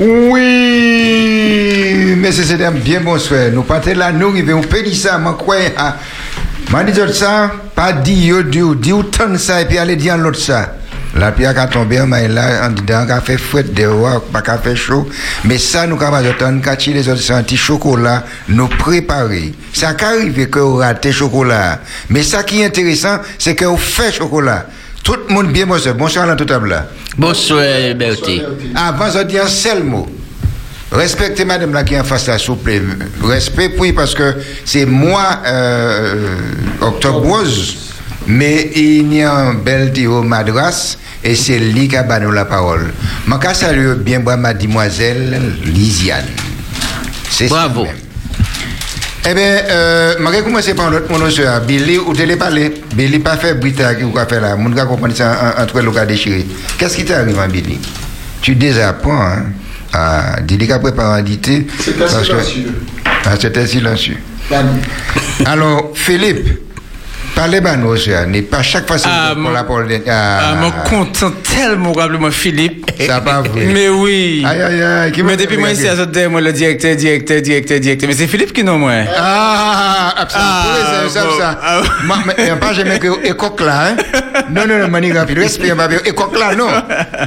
Oui, mais c'est un bien bonsoir. Nous partons là, nous arrivons, on dire ça, moi, quoi, ah. Moi, dis ça, pas dire, dire, dire, tant ça, et puis aller dire l'autre ça. La pierre qui a tombé, mais là, en disant qu'on fait fouette dehors, pas qu'on fait chaud. Mais ça, nous, quand on quand les autres anti chocolat, nous préparer. Ça qu'arrive que vous chocolat. Mais ça qui est intéressant, c'est que vous chocolat. Tout le monde bien, bonsoir. Bonsoir à la table là. Bonsoir, Bertie. Avant, je dis un seul mot. Respectez madame là qui est en face là, s'il vous plaît. Respect, oui, parce que c'est moi, euh, Octobre Rose, mais il y a un bel tiro madras, et c'est lui qui a banni la parole. Je salue bien moi, mademoiselle Lisiane. C'est Bravo. Ça même. Eh bien, euh, je vais commencer par l'autre mon soeur. Billy, ou te parlé Billy, pas fait brita qui va faire là. Mon gars comprend ça en- entre le cas déchiré. Qu'est-ce qui t'arrive, hein, Billy? Tu désapprends, hein Ah, dis-lui qu'à préparer un dité. C'était silencieux. Ah, c'était silencieux. Alors, Philippe, parlez nos soeurs. N'est pas chaque fois que Ah, pour mon- la Ah, Ah, je content tellement, probablement, Philippe. ça pas vrai. Mais oui. Aïe, aïe, aïe. qui m'a Mais depuis moi ici, à ce moi, le directeur, directeur, directeur, directeur. Mais c'est Philippe qui non, moi. Ah, absolument. Ah, Oui, c'est ça, bon. ça. Ah. Moi, mais pas jamais que écoque là, hein. Non, non, non, mani rapide. Respect, ma belle. Écoque là, non.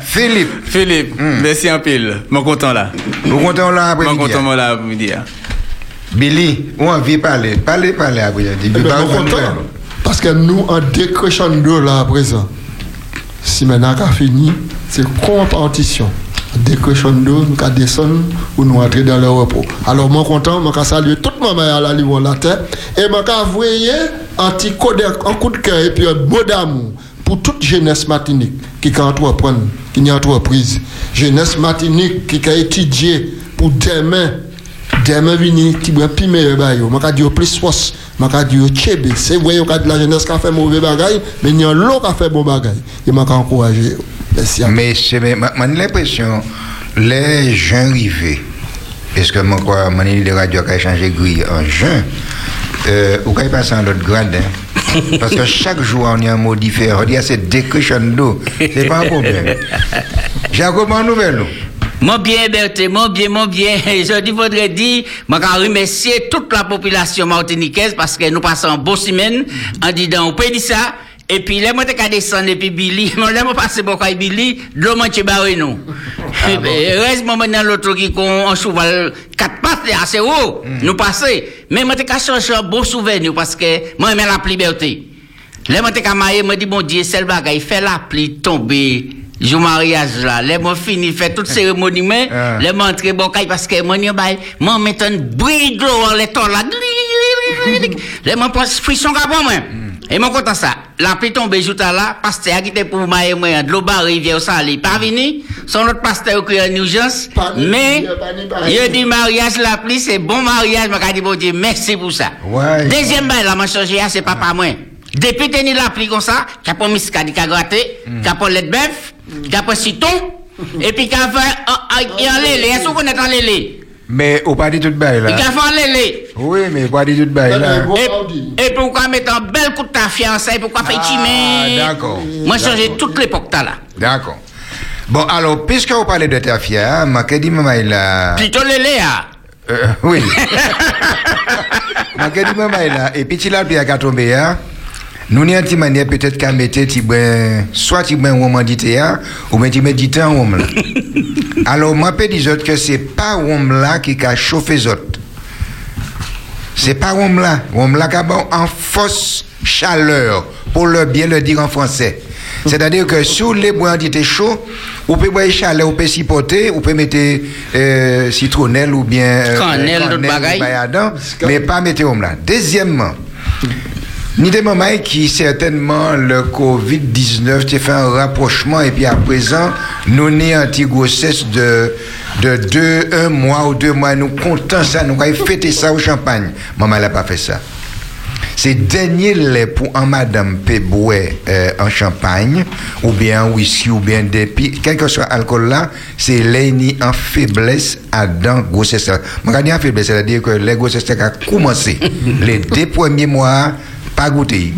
Philippe, Philippe, merci un pile. Mon content là. vous comptez là après Mon content moi là, vous me dire. Billy, on a envie de parler? Parlez, parlez après midi. Eh ben, Pas nous de content. Parce que nous, en décrochando là à présent, si maintenant qu'a fini, c'est compétition. Décrochando, nous descendre ou nous entrer dans le repos. Alors, moi content, qu'à saluer toute ma mère à la livre la terre et qu'à envoyer un petit coup de, cœur et puis un mot d'amour pour toute jeunesse martinique qui a entreprendre, qui a entreprise. Jeunesse martinique qui a étudié pour demain demain vini qui boit plus meilleur bail moi ka plus force moi ka dire chebe c'est vrai ka de la jeunesse qui a fait mauvais bagay mais il y a l'autre qui a fait bon bagay et moi ka encourager merci Mais c'est, mais, ma- ma l'impression, les gens arrivés, parce que moi, quoi, mon de radio qui a changé grille en juin, euh, ou quand il passe en l'autre grade, hein? Parce que chaque jour, on y a un mot différent. On dit, ah, c'est décrochando. C'est pas un problème. Jacob, en nouvelle, nous. Mon bien, Berthe, mon bien, mon bien. Je dis, faudrait dire, je veux remercier toute la population martiniquaise parce que nous passons un beau semaine en disant, on peut dire ça. Et puis, là, moi, t'es qu'à descendre, et puis Billy, moi, là, moi, passer beaucoup à Billy, l'eau, moi, tu barré, nous. Et puis, Reste, moi, maintenant, l'autre qui, en cheval, quatre pattes, assez haut, nous passer. Mais moi, t'es qu'à chercher un beau souvenir parce que, moi, j'aime la liberté. Là, moi, t'es qu'à marier, moi, dis, mon Dieu, c'est le bagage, fait la pluie tomber, jour mariage là. Là, moi, fini, fait toute cérémonie, mais, Ah. là, moi, entrer bon caille parce que, moi, n'y a pas, moi, mettre un bruit de l'eau en l'étang là. Là, moi, prends frisson moi. Et moi, content ça. La pluie tombe, jour là, pasteur qui était pour marier, moi, de l'eau barre, rivière, ça, il pas venu. Son autre pasteur qui est en urgence. Pas ni- Mais, pas ni pareil. il a dit mariage, la pluie, c'est bon mariage, dit, bon Dieu, merci pour ça. Ouais. Deuxième bail, là, moi, changé, c'est papa, moi. Depuis tenir la pluie comme ça, qu'a pas mis ce qu'a dit qu'a de et puis qu'a fait, en- lélé, est-ce qu'on connaît en lélé? Mais, au pas dit tout de bail, Il là. qu'a fait en lélé. Oui, mais pas dit tout de bail, là. Et, pourquoi mettre un bel coup de ta fiancée, pourquoi faire Ah, timer? d'accord. Moi, changé D'accord. toute l'époque, là. D'accord. Bon, alors, puisque vous parlez de ta fière, ma dit maman, il a... Plutôt lélé, ah. Euh, oui. ma dit maman, il a... Et puis, tu l'as bien qu'à tomber, hein. Nous, n'y a une manière peut-être qu'à mettre, soit tu ben, roman dit ou bien tu mets du temps, roman là. Alors, moi, je dis autres que c'est pas roman là qui a chauffé les autres. C'est pas roman là. Roman là qui a en fausse chaleur, pour le bien le dire en français. C'est-à-dire que sous les bois étaient chauds, on peut boire chaleur, on peut supporter, on peut mettre euh, citronnelle ou bien euh, Cannelle, mais pas mettre roman là. Deuxièmement, ni des moments qui certainement le Covid-19 tu fait un rapprochement et puis à présent nous n'y anti grossesse de de deux un mois ou deux mois. Nous comptons ça nous avons fêté ça au champagne. Maman elle n'a pas fait ça. C'est dernier lait pour un madame boire euh, en champagne ou bien en whisky ou bien des pi- quel que soit alcool là c'est lait ni en faiblesse à dans grossesse. Je en faiblesse c'est-à-dire que les grossesses a commencé les deux premiers mois pas goûter.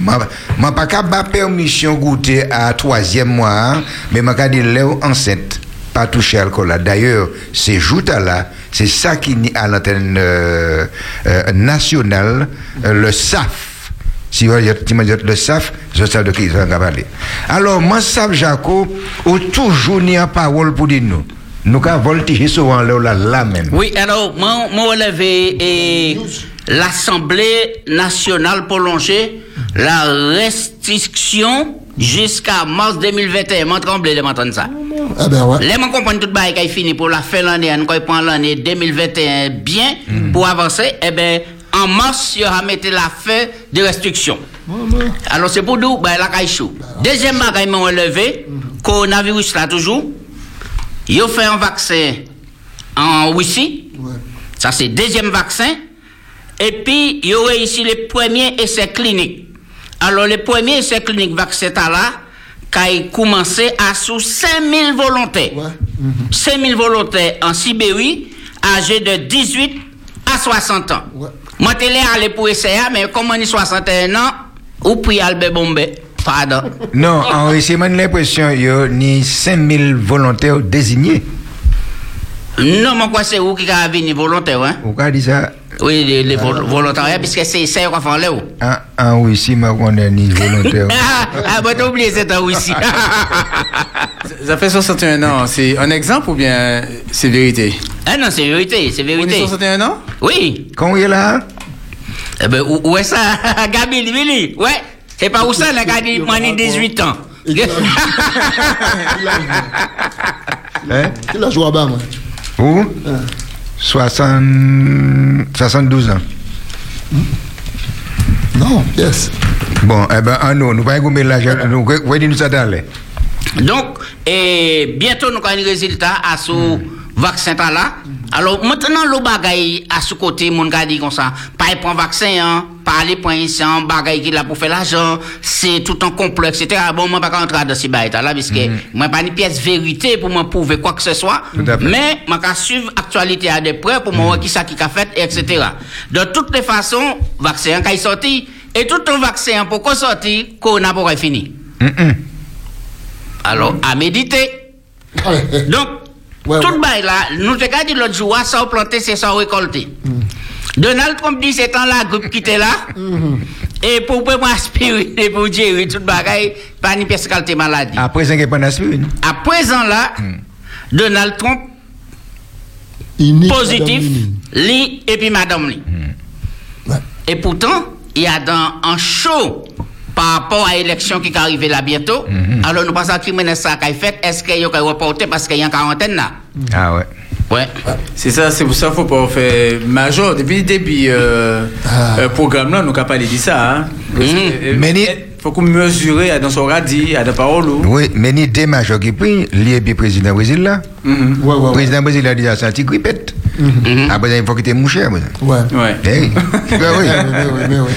Je pas capable permission goûter à troisième mois, mais je dis lait enceinte. pas toucher alcool là. D'ailleurs, ces joutes là, c'est ça qui ni à l'antenne euh, euh, nationale, euh, le SAF. Si vous le SAF, je sais de qui ils ont parlé. Alors, moi, SAF Jaco, ou toujours ni en parole pour dire nous. Nous avons voltigé souvent là, là, là même. Oui, alors, moi, moi relevé et l'Assemblée nationale prolongée la restriction jusqu'à mars 2021. Moi, tremble de m'entendre ça. Ah ben ouais. Les gens comprennent tout le qui fini pour la fin de l'année, on prend l'année 2021 bien pour avancer. Eh bien, en mars, il y aura mis la fin des restrictions. Alors, c'est pour nous, ben, la caillou. Deuxième bagaille, m'a relevé, coronavirus là toujours. Ils ont fait un vaccin en Russie. Ouais. Ça, c'est deuxième vaccin. Et puis, il y aurait ici les premiers essais cliniques. Alors, les premiers essais cliniques vaccins là, qui ont commencé à sous 5000 volontaires. Ouais. 5000 volontaires en Sibérie, âgés de 18 à 60 ans. Ouais. Moi, je suis allé pour essayer, mais comme on est 61 ans, ou puis Albert Bombay. Pardon. Non, en Russie, j'ai l'impression qu'il y a ni 5000 volontaires désignés. non, mais quoi, c'est où qui a venu volontaire, hein? Vous avez dit ça? Oui, les, les vol- volontariats, puisque c'est ça qu'on fait là. où? en, en Russie, je connais ni volontaire. Ah, ah, bah, t'as oublié, c'est en Russie. Ça fait 61 ans. C'est un exemple ou bien c'est vérité? Ah non, c'est vérité, c'est Vous avez vérité. 61 ans? Oui. Quand il est là? Eh ben, où, où est ça? Gabi, Billy. Ouais. C'est pas où ça, là, Gabi, moi, j'ai 18 ans. Qu'il a- hein? Il a joué à bas, moi. Où? 60... 72 ans. Non, yes. Bon, eh ben, en nous, nous pas gommer l'argent. Nous, vous nous d'aller. Donc, et bientôt, nous avons un résultat à ce vaccin là. Alors, maintenant, le bagay à ce côté, mon gars dit comme ça, pas y prendre vaccin, hein, prendre ici, un bagay qui là pour faire l'argent, c'est tout un complot, etc. Bon, moi, pas rentrer dans ces bails là, parce que moi, pas une pièce vérité pour me prouver quoi que ce soit. Mais, moi, qu'à suivre l'actualité à des preuves pour me voir qui ça qui a fait, etc. De toutes les façons, vaccin quand il sorti, et tout un vaccin pour qu'on sorti, qu'on n'a pas fini. Hum, Alors, à méditer. Donc, Ouais, tout ouais. le bail là, nous te dit l'autre jour, sans planter, c'est sans récolter. Donald Trump dit c'est en la groupe qui était là. Et pour prendre aspirine et pour gérer tout le bagaille, pas ni pièce qualité maladie. Qu'il n'y a pas d'aspirine. À présent là, Donald Trump Il positif, lui et puis madame lui. Ouais. Et pourtant, il y a dans un show par rapport à l'élection qui est arrivée là bientôt. Alors nous pensons que ça qu'a fait, est-ce qu'il y a reporté parce qu'il y a une quarantaine là? Ah ouais. Ouais. C'est ça, c'est pour ça qu'il faut pas faire major. Depuis le début, euh, Ah. euh, programme là, nous n'avons pas dit ça. Hein. Mhm. Euh, Mais Il faut qu'on mesure dans son radis, à la parole. ou. Oui, mais ni des majors qui prennent, et puis président Brésil là. Mhm. Le ouais. président Brésil a dit ça, c'est grippette. Mhm. Après, il faut qu'il ait mouché. Ouais. Ouais. Eh oui. Oui. Mais oui,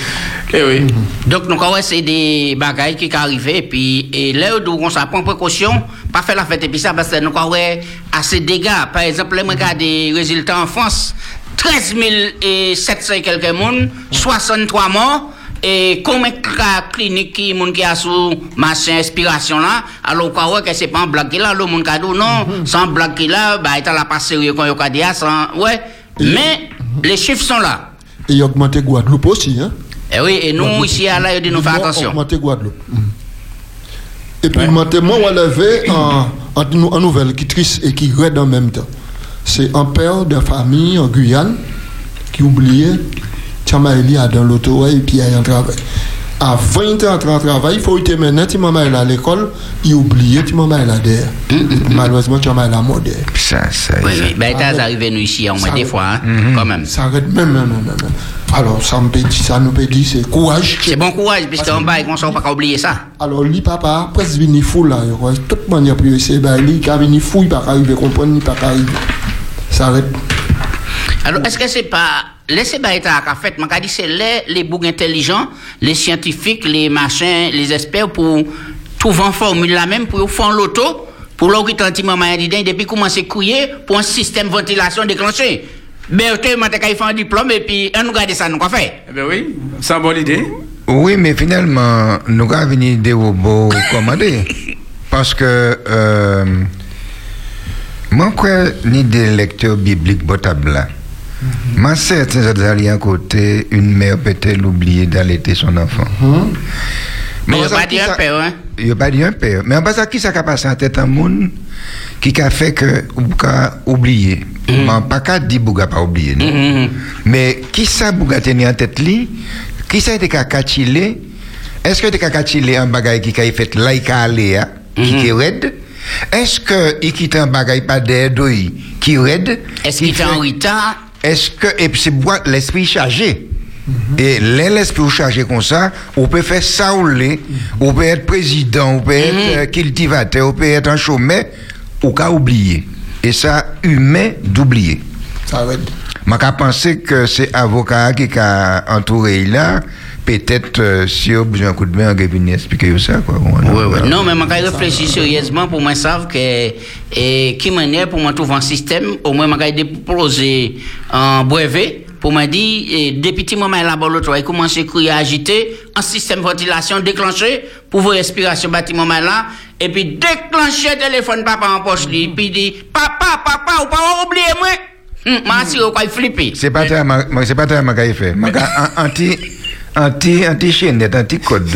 oui. Eh oui. Donc, nous avons c'est des bagailles qui sont arrivés, et puis, et là, où on s'en prend précaution, pas faire la fête, et puis ça, parce que nous avons assez de dégâts. Par exemple, là, regarde des résultats en France, 13 700 et quelques monde, 63 morts, et combien de cas cliniques qui, moun qui a sous machin inspiration là, alors qu'on voit que c'est pas un blague qui là, le monde qui a dit non, sans blague qui là, bah, il a pas sérieux quand il a dit, sans, ouais. Mais, les chiffres sont là. Et il a augmenté Guadeloupe aussi, hein. Eh oui, et nous, ici, à dit nous ont attention. augmenté Guadeloupe. Mm. Et puis, maintenant, moi, on levé en, en, en nouvelle qui triste et qui raide en même temps. C'est un père de famille en Guyane qui oubliait Tiamaïli a dans l'auto et puis il a un travail. À 20 ans en travail, il faut être maintenant, tu maman à l'école, il oubliait tu maman là derrière. Malheureusement, tu maman là mort derrière. Ça, ça. Oui, ça. oui. Ben, t'as arrivé nous ici, au moins des fois, hein, quand même. Ça arrête même, même, même, même. Alors, ça, me dire- ça nous peut dire, c'est courage. C'est bon courage, puisqu'en bas, on ne pas oublier ça. Alors, lui, papa, presque venu fou là. Il croit, toute manière, puis c'est ben, lui qui a venu fou, il n'a pas arrivé, comprendre, il n'a pas arrivé. Ça arrête. Alors, est-ce que c'est pas. Laissez être à fait, mais dit c'est les, les boucs intelligents, les scientifiques, les machins, les experts pour trouver une formule la même, pour faire l'auto, pour l'autre qui tente maman dit depuis commencer à couiller pour un système de ventilation déclenché? Moi, t'as fait un diplôme et puis, on nous garde ça, nous, quoi fait? Eh ben oui, c'est une bonne idée. Oui, mais finalement, nous avons venu des robots commandés. Parce que euh, Moi, quoi, ni des lecteurs bibliques botables là. Moi, certains autres un côté, une mère peut-elle oublier d'allaiter son enfant? Mais on il va pas qui dit un père, hein? Il n'y a pas dit un père. Mais en bas, ça, qui ça a passé en tête un monde qui a fait que ou qu'a oublié? Mais pas qu'à dire Bouga pas oublié. non. Mhm. Mais qui ça Bouga tenir en tête li? Qui ça était qu'à kachile Est-ce que t'es qu'à kachile un bagay qui a fait là, il a allé, hein, qui est raide? Est-ce que il quitte un bagay pas d'aide qui raide? Est-ce qui qu'il est en retard? Est-ce que et puis c'est boire l'esprit chargé. Et l'un l'esprit chargé comme ça on peut faire ça ou l'est on peut être président on peut être euh, cultivateur on peut être un chômeur ou qu'à oublier et ça humain d'oublier. Ça va être. qu'à penser que c'est avocat qui a entouré là peut-être euh, si on a besoin d'un coup de main on peut venir expliquer ça quoi Oui, oui. Non, mais je vais réfléchir sérieusement pour moi savoir que et, qui manière pour moi trouver un système, au moins je vais déposer un brevet pour me dire, depuis petit moment laboratoire, il commence à crier, à agiter, un système de ventilation déclenché pour vos respirations bâtiment là, et puis déclencher le téléphone papa en poche, lui, puis dit, papa, papa, ou pas oublier moi. Hum, m'a assuré quoi, il flipper. C'est pas ma- c'est pas ma fait. Anti, anti, anti chaîne, anti code.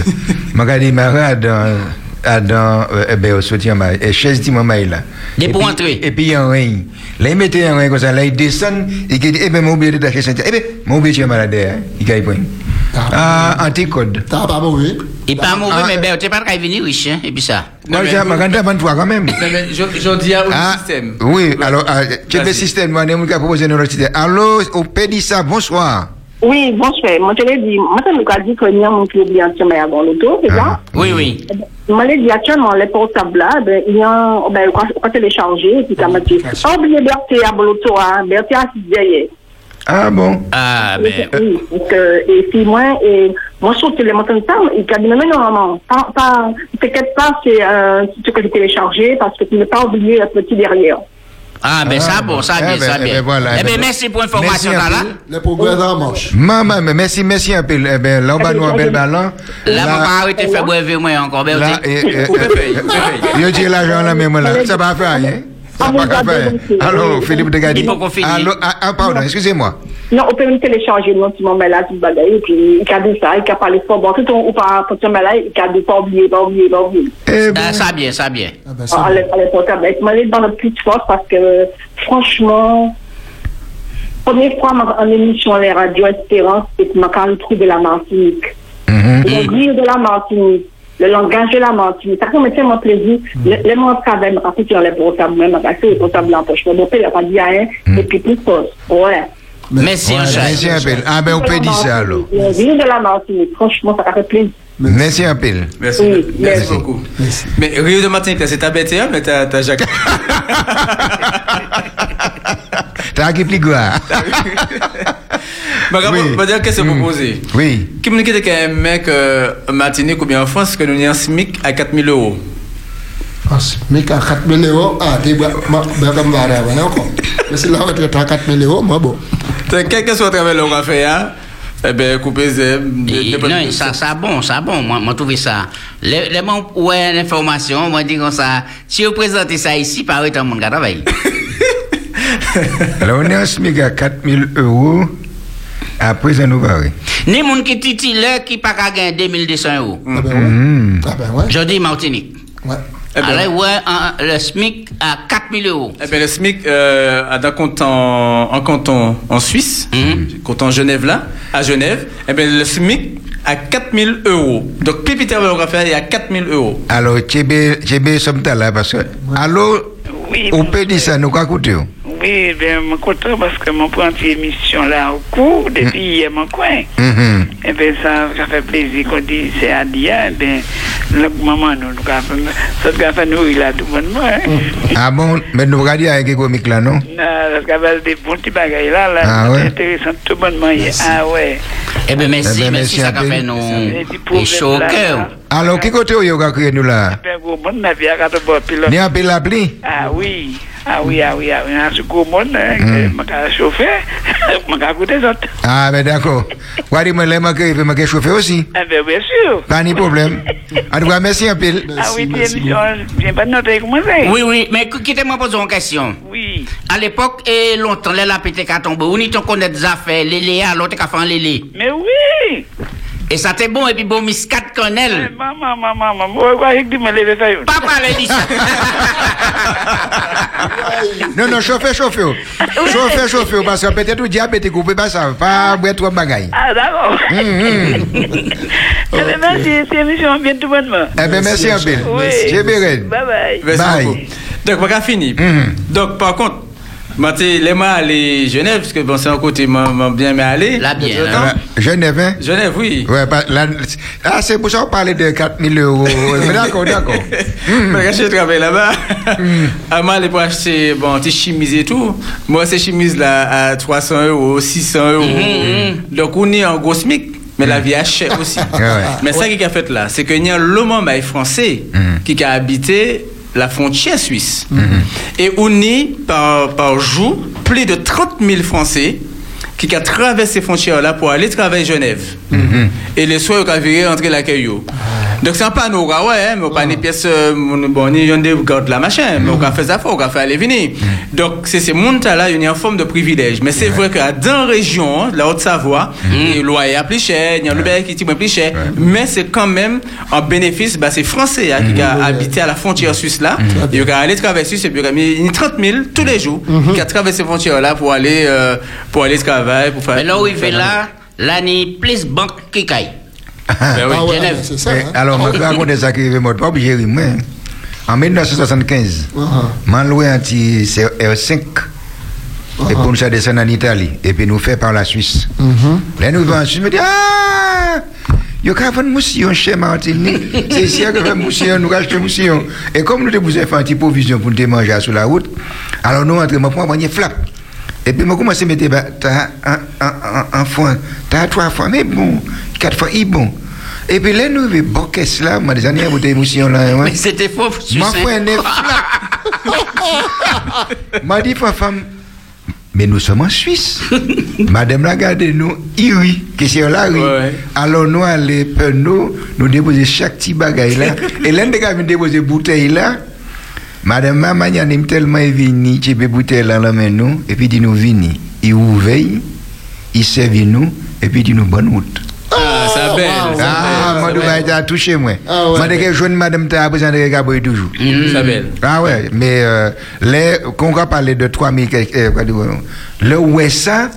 Ma dit, ma dans, à dans, euh, eh ben, au soutien, ma, et chaise dit, maman, là. Et pour puis- entrer. Et puis, il y a un ring. Là, il mettait un ring comme ça, là, il descend, et il dit, eh ben, mon oublié de lâcher Saint-Étienne. Eh ben, mon oublié, tu malade, hein. Il gagne point. Ah, anti code. T'as pas mauvais. Il pas mauvais, Ah, mais euh, ben, tu pas qu'à venir riche, hein, et puis ça. Mais j'ai ma grande avant toi, quand même. Non, mais je, je dis à au Ah, système. oui, alors, ah, tu as le système, moi, on a proposé une autre système. Allô, au Pédissa, bonsoir. Oui, bonsoir. Moi, je l'ai dit, moi, ça me dit que il y a mon qui oublie un chemin avant l'auto, c'est ça? Oui, oui. Moi, je dit actuellement, les portables là, ben, il y a, ben, quand, quand télécharger, et puis ça m'a dit, pas oublier Berthe à l'auto, hein, Berthe à derrière. Ah, bon. Ah, ben. Oui, donc, euh, et puis moi, et, moi, je trouve que les montagnes ça, il a dit, mais non, non, non, pas, pas, t'inquiète pas, c'est, euh, ce que j'ai téléchargé, parce que tu n'as pas oublié le petit derrière. Ah, ben Ah, ça, bon. ça, Eh bien, ben, ça, eh bien. ben, voilà, Eh eh ben, ben, merci pour l'information, là. Les progrès en marche. Maman, mais merci, merci un peu. Eh ben, là, on va nous un bel ballon. Là, on va arrêter de faire brevet, moi, encore, ben. Yo, j'ai l'argent là, mais moi, là, ça va faire rien. Ah, Allô. Philippe de Gadi. Il faut qu'on finisse. Allô, ah, ah, pardon, excusez-moi. Non, on peut même télécharger le petit moment là, tout bagaille, et puis, il a dit ça, il a parlé fort, bon, tout le ou pas, pour ce moment là, il a dit pas oublier, pas oublier, pas oublier. Eh ça, bien, ça, bien. Ah ben, portables. Et moi, je dans le plus de force parce que, franchement, première fois en émission les radios Espérance, et que m'a retrouvé la Martinique. Le rire de la Martinique, le langage de la Martinique. Ça fait tellement plaisir. Les mots de travail, m'a fait sur les portables, même, fait les portables en poche. Mon père, il a pas dit rien, et puis plus fort. Ouais. Merci, un chat. Merci un peu. Ah, ben, on peut dire ça, alors. Le de la Martinique, franchement, ça fait plaisir. Merci un. Merci, Oui, merci merci. beaucoup. Mais Rio de Martinique, c'est ta BTA, mais t'as t'as Jacques. T'as qui dire qu'est-ce que vous Mm. posez. Oui. Qui me dit qu'un mec euh, en Martinique ou bien en France, que nous avons un SMIC à 4000 euros. Ah, Mais qu'à 4 000 euros, ah, t'es bien, bien comme va arriver encore. Mais si la retraite à 4 000 euros, moi, bon. Quel que soit le travail qu'on fait, hein, eh bien, couper. Et- Non, ça, ça bon, ça bon, moi, moi, trouvé ça. Les, les gens, ouais, l'information, moi, dit comme ça, si vous présentez ça ici, par exemple, mon travail. Alors, on est en SMIC à 4000 euros. Après, ça nous va. Ni moun qui titulaire qui pas qu'à gagner 2200 euros. Ah ben ouais. Ah ben ouais. Je dis Martinique. Ouais. Eh ben, Alors, ouais, un- le SMIC à 4000 euros. eh bien, le SMIC euh, a un compte en, en canton en Suisse, Mhm. canton Genève là, à Genève. Eh bien, le SMIC à 4000 euros. Donc, Pépiter va faire, il y a 4000 euros. Alors, Tchébé, Tchébé, sommes là? Parce que. Allô, Oui, on peut dire ça, nous, quoi coûter? Oui, ben, je suis content parce que mon prend une émission là au cours depuis hier, mon coin. Mhm. Et bien, ça, ça fait plaisir qu'on dit c'est à dire, eh bien, le maman, nous, nous, avons fait- ça nous a fait nourrir là tout le monde, hein. Ah bon, mais nous regardons avec les comiques là, non? Non, Parce qu'il y avait des bons petits bagailles là, là, Ah ouais? intéressant, tout le monde, ah ouais. Eh bien, merci, Eh ben, merci, merci ça fait nous et chaud au cœur. Alors, qui côté vous avez créé nous là? Ben, bien un peu l'appli Ah oui, ah oui, ah oui, ah oui, ce gros monde, hein, que m'a qu'à chauffer, m'a qu'à goûter les autres. Ah, ben d'accord. Vous avez dit, moi, je vais chauffer aussi. Ah ben, bien sûr. Pas de problème. En tout cas, merci un peu. Ah oui, l'émission, viens pas de noter comment c'est. Oui, oui, mais quittez-moi poser une question. Oui. À l'époque, et longtemps, là, la pété qu'à tomber, on y t'en connaît des affaires, lélé, à l'autre qu'a fait un lélé. Mais oui. Et ça t'est bon, et puis bon, mis 4 Eh, connelles. Maman, maman, maman, moi, quoi, je dis, me lever ça. de ça. Non, non, chauffer, chauffer. Chauffer, chauffer. Parce que peut-être que diabète, vous pouvez pas ça. Pas boire trop de bagaille. Ah, d'accord. Eh bien, merci, c'est émission bien tout bonnement. Eh bien, merci peu. Oui. J'ai bien. Bye bye. Merci Bye. beaucoup. Donc, pas fini. Mhm. Donc, par contre, moi, tu les mois aller Genève, parce que bon, c'est un côté, m'a m'a bien mais aller. Là, bien, De hein. Euh, Genève, hein? Genève, oui. Ouais, bah, là, ah, c'est pour ça qu'on parlait de 4000 euros. Mais d'accord, d'accord. Mais quand je travaille là-bas, à moi, les pour acheter, bon, tes chemises et tout. Moi, ces chemises là à 300 euros, 600 euros. Donc, on est en gros SMIC. Mais la vie est chère aussi. ouais. Mais ça qui a fait là, c'est qu'il y a maï français qui a habité la frontière suisse. Et on est par, par jour plus de 30 000 Français qui ont traversé ces frontières-là pour aller travailler à Genève. Et les soirs, ils ont viré entrer la caillou. Donc, c'est un panneau, ouais, hein, mais on pas des pièces, euh, bon, ni on garde la machin, mais on a fait ça, on a fait aller venir. Donc, c'est ces mondes-là, il y a une forme de privilège. Mais c'est vrai que dans la région, la Haute-Savoie, le loyer est plus cher, il y a le qui est plus cher, mais c'est quand même un bénéfice, bah, c'est français hein, qui a habité à la frontière suisse là, il a allé traverser, et puis il a mis 30 000 tous les jours qui a traversé ces frontières là pour aller, euh, pour aller travailler, pour faire. Mais là où il fait là, là, il plus banque qui caille. Ben oui. Ah ouais, Genève. c'est ça. Eh, hein. Alors, je vais raconter ça qui est mort. Pas obligé moi. En 1975, Ah, j'ai loué un petit R5 et pour nous faire descendre en Italie et puis nous faire par la Suisse. Là, nous venons en Suisse, je me dis, ah, il y a un moussillon chez Martinique. C'est ici que fait moussillon, nous achetons moussillon. Et comme nous devons faire un petit provision pour nous manger sur la route, alors nous entrons, moi, prends un flap. Et puis, moi, commence à mettre, bah, t'as un, un, un, un t'as trois fois, mais bon, quatre fois, il est bon. Et puis là, nous, le bon caisse là, moi, des années, vous moussillon là, ouais. Mais c'était faux, Ma sucé. foi, un M'a dit, femme, mais nous sommes en Suisse. Madame la garde nous, oui, question là, oui. Alors nous, allons, nous, nous déposer chaque petit bagaille là. Et l'un des gars vient déposer bouteille là. Madame maman, a tellement vini, tu peux bouteille là, la main nous, et puis dit nous vini. Il ouvre, il servi nous, et puis dit nous bonne route. Ah, ça belle. ça Ah, moi, belle, je vais être touché, moi. Ah ouais. Moi, que je madame, tu as besoin de regarder toujours. Ça belle. Ah ouais, mais euh, les, quand on va parler de 3000, euh, dire, le ouessa,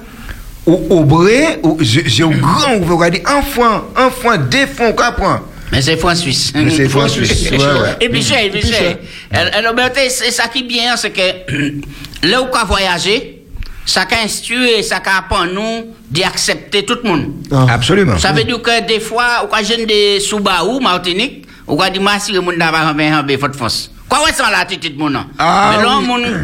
ou au bré, ou j'ai au grand, on va dire enfant, enfant, défend, qu'apprend. Mais c'est franc suisse. Mais c'est franc suisse, ouais, ouais. Et puis cher, et puis cher. Alors, c'est ça qui est bien, c'est que là où on voyager, ça qu'a instruit, ça qu'a apprendre nous d'accepter tout le monde. Ah. Absolument. Ça veut dire que des fois, on a jeune de Soubaou, Martinique, on a dit, moi, si le monde n'a pas un faut de force. Quoi, ouais, c'est l'attitude, mon nom. Ah, Mais là, oui. le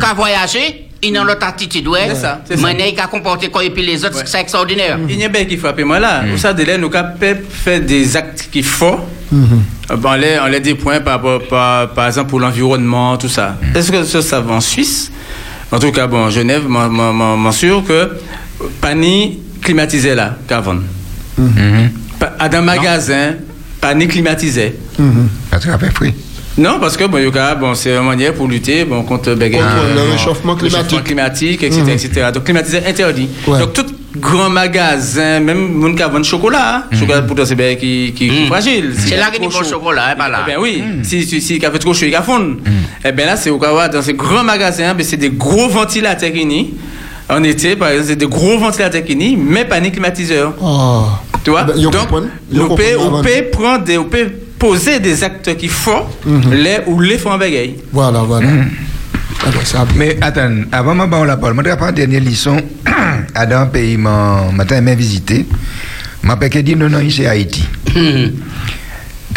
il a l'autre attitude, ouais. C'est ça, c'est ça. Manière qu'il a comporté quoi, et puis les autres, Ouais. c'est extraordinaire. Il y a bien qui frappe moi là. Vous savez, là, nous capables faire des actes qui font. Mhm. Euh, ben, on les, on les des points par, rapport- par, par exemple pour l'environnement, tout ça. Est-ce que ça, ça va en Suisse? En tout cas, bon, Genève, m'en- m'en m'en- m'en sûr que pas ni climatisé là qu'avant. À dans magasin, pas ni climatisé. Ça te fait fruit. Non, parce que bon, il y a- bon, c'est une manière pour lutter bon, contre ben, Contre euh, le réchauffement climatique. climatique, etc., Mhm. etc. Donc, climatisé interdit. Ouais. Donc, tout grand magasin, même mon qui vend chocolat, hein, chocolat pourtant c'est bien qui, qui, qui est Mhm. fragile. C'est là y a qu'il bon chaud- chocolat, hein, pas là. Eh ben oui, si, si, si il a fait trop chaud, il a fondre. Eh ben là, c'est au cas où, dans ces grands magasins, ben, c'est des gros ventilateurs qui n'y. En été, par exemple, c'est des gros ventilateurs qui n'y, mais pas ni climatiseur. Ah. Tu vois? Ben, ils Donc, on peut, prendre des, poser des actes qui font Mhm. les ou les font en bagaille. Voilà, voilà. Ah ben, ça. Mais attends, avant ma parole la parole, je vais prendre une dernière leçon à dans un pays que matin visité. M'a pas dit non, non, ici c'est Haïti.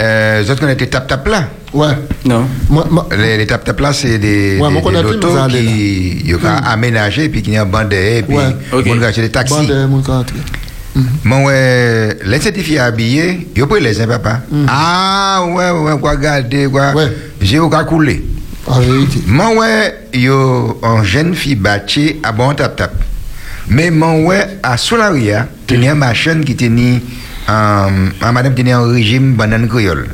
Euh, vous autres connaissez tap tap là. Ouais. Non. Moi, moi, Les, les tap tap là, c'est des, Ouais, des, lotos qui ont aménagé puis qui ont bandé et puis on des taxis. bande Mon ouais, les certifiés habillés, yo pas les hein, papa. Ah ouais ouais quoi garder quoi. Ouais. J'ai au cas couler. En vérité. Mon ouais, yo en jeune fille bâtie à bon tap tap. Mais mon ouais à Solaria, tenait une machine qui tenait en en madame tenait un régime banane créole.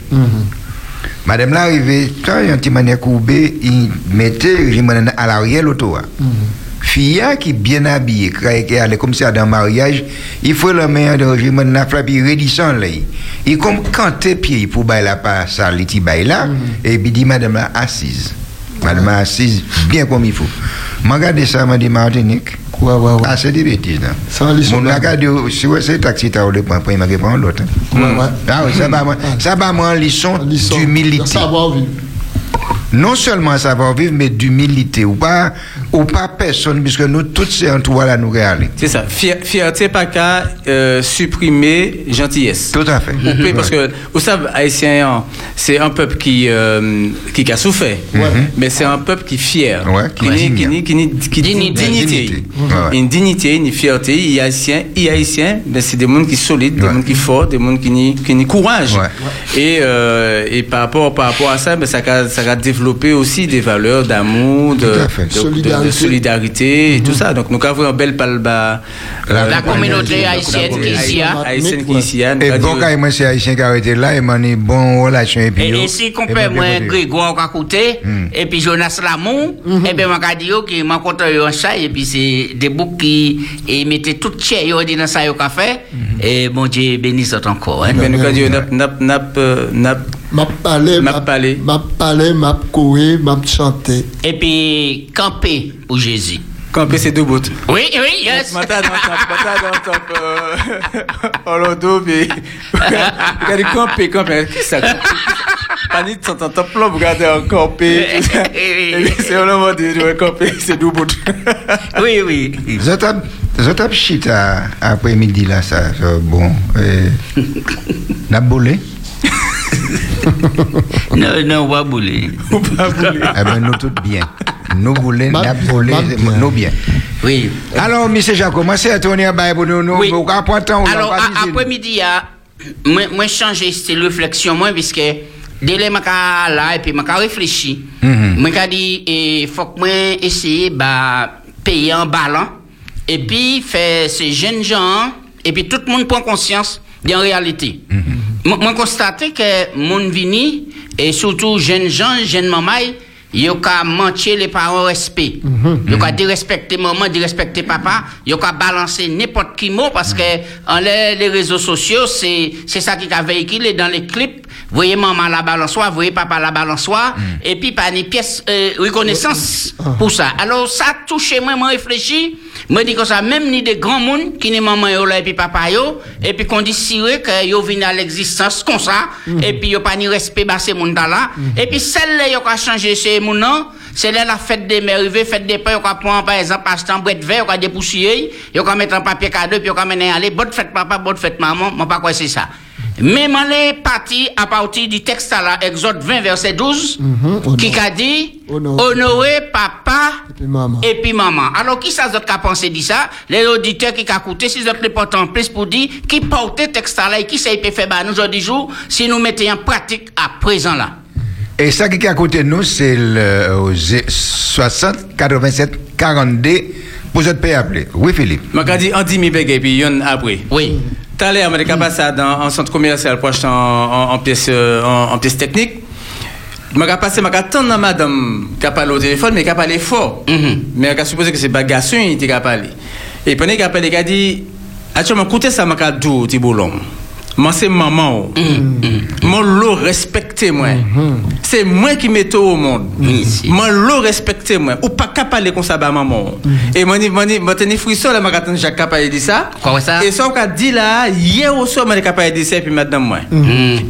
Madame là arrivait, quand il y a un petit manière courbé, il mettait le régime banane à l'arrière l'auto. Fille qui est bien habillée, qui est allée comme ça dans le mariage, il faut la main de régime banane frappe, il redescend là. Il comme canté pied pour bailler la passe ça, il dit bailler là, et puis dit madame assise. Madame assise bien comme il faut. Je regarde ça, m'a dit Martinique. Ouais, ouais, ouais. Ah, c'est des bêtises, là. Sans Mon regarde, si ouais, c'est taxi, t'as le point, il m'a l'autre. Ouais, ouais. Ah oui, ça va, moi- ça va, moi, leçon d'humilité. Non seulement savoir vivre, mais d'humilité. Ou pas, ou pas personne, puisque nous tous, c'est en toi là, nous réalisons. C'est ça. Fier- fierté pas qu'à euh, supprimer gentillesse. Tout à fait. Ou peut- parce que, vous savez, Haïtien, hein, c'est un peuple qui, euh, qui a souffert. Mais c'est un peuple qui est fier. Ouais, qui qui, qui, qui, ni- qui Dignité. dignité. Ouais. Une dignité, une fierté. Il y a Haïtien, il y a Haïtien, mais c'est des gens qui sont solides, des gens qui sont forts, des gens qui ni courage. Ouais. Et, euh, et par, rapport, par rapport à ça, ben, ça, a, ça a développé aussi des valeurs d'amour, de, Solidarité. et tout ça. Donc, nous avons un bel palba. La- La communauté haïtienne qui est ici, hein. Haïtienne qui ici. hein, Et bon, quand moi, c'est haïtien qui a été là, m'a dit bon relation, et puis. Et, et si et moi, moi. Grégoire Kakouté et puis Jonas Lamou, et bien moi dit m'a content ça et puis c'est des boucs qui et mettaient tout chair yo dit dans ça yo café et bon Dieu bénisse encore hein. Mais nous avons dit, nap, nap, nap, euh, nap, M'a parlé, M'a parlé. M'a parlé, m'a couru, m'a chanté. Et puis camper pour Jésus. camper ces deux bouts. Oui, oui, yes. Mata dans top, mata dans top, euh, en l'auto, puis, regardez, camper, camper, qu'est-ce que ça? Pas ni de son top là, regardez en camper, c'est vraiment dit, ouais, camper, c'est deux bouts. Oui, oui. Zotap, zotap shit à après-midi là, ça, ça, bon. Euh, n'a boulé. Non, non, on va bouler. Eh ben, nous tous bien. Nous Ma- boulé, ma bien. nous bien. Oui. Alors, M. Jacques, comment à tourner à bail pour nous? Nous, Oui. nous, Alors, après-midi, moi, moi changé style réflexion, moi, puisque dès que je suis là, et puis je réfléchi, Mhm. moi, je dit, il faut que moi essayer bah, payer en ballon, et puis faire ces jeunes gens, et puis tout le monde prend conscience de la réalité. Moi, moi, constaté que mon vini, et surtout jeunes gens, jeunes mamans, Yo ka mentir les parents respect. Yo ka dérespecter maman, dérespecter papa. Yo ka balancer n'importe qui mot parce que en les, les réseaux sociaux, c'est c'est ça qui a véhiculé dans les clips. Voyez maman la balançoire, voyez papa la balançoire, et puis pas une pièce euh, reconnaissance pour ça. Alors ça a touché moi, moi réfléchi, moi dis que ça même ni des grands monde qui ni maman yo là et puis papa yo, et puis qu'on dit siré que yo vinn à l'existence comme ça, et puis yo pas ni respect bah ces monde là, et puis celle-là yo ka changer ces moun nan, c'est là la fête des mères arrivée, fête des pères, yo ka prendre par exemple un bret vert, yo ka dépoussier, yo ka mettre un papier cadeau, puis yo ka mener aller, bonne fête papa, bonne fête maman, moi pas quoi c'est ça. Mais m'en est parti à partir du texte là, Exode 20 verset 12, Mhm, qui a dit, Honorer. honorer papa Et puis maman. et puis maman. Alors, qui ça, vous a pensé de ça? Les auditeurs qui a coûté, si vous êtes les portent en plus pour dire, qui portait texte là, et qui ça, peut faire, bah, nous, aujourd'hui jour, si nous mettons en pratique à présent là? Et ça qui est à côté de nous, c'est le au zé- 60 87 42 pour votre pays appelé. Oui, Philippe. Je dit, on dit, mi bégué, puis yon après. Tout à l'heure, on a passé dans un centre commercial acheter en, en, en pièces euh, en, en pièces techniques. Je vais passer, je vais attendre madame qui a parlé au téléphone, mais qui a parlé fort. Mhm. Mais je suppose que c'est pas garçon qui a parlé. Et pendant qu'il a parlé, il a dit, actuellement, écoutez ça, je petit boulon. Moi, c'est maman. Moi, l'eau respecte moi. C'est moi qui mets au monde. Si. Moi, l'eau respecte moi. Ou pas qu'à parler comme ça, bah, maman. Et moi, moi, moi, tenir frisson, là, Jacques capable de dire ça. Quoi, ça? Et ça, qu'on dit là, hier au soir, je suis capable de dire ça, et puis maintenant, moi.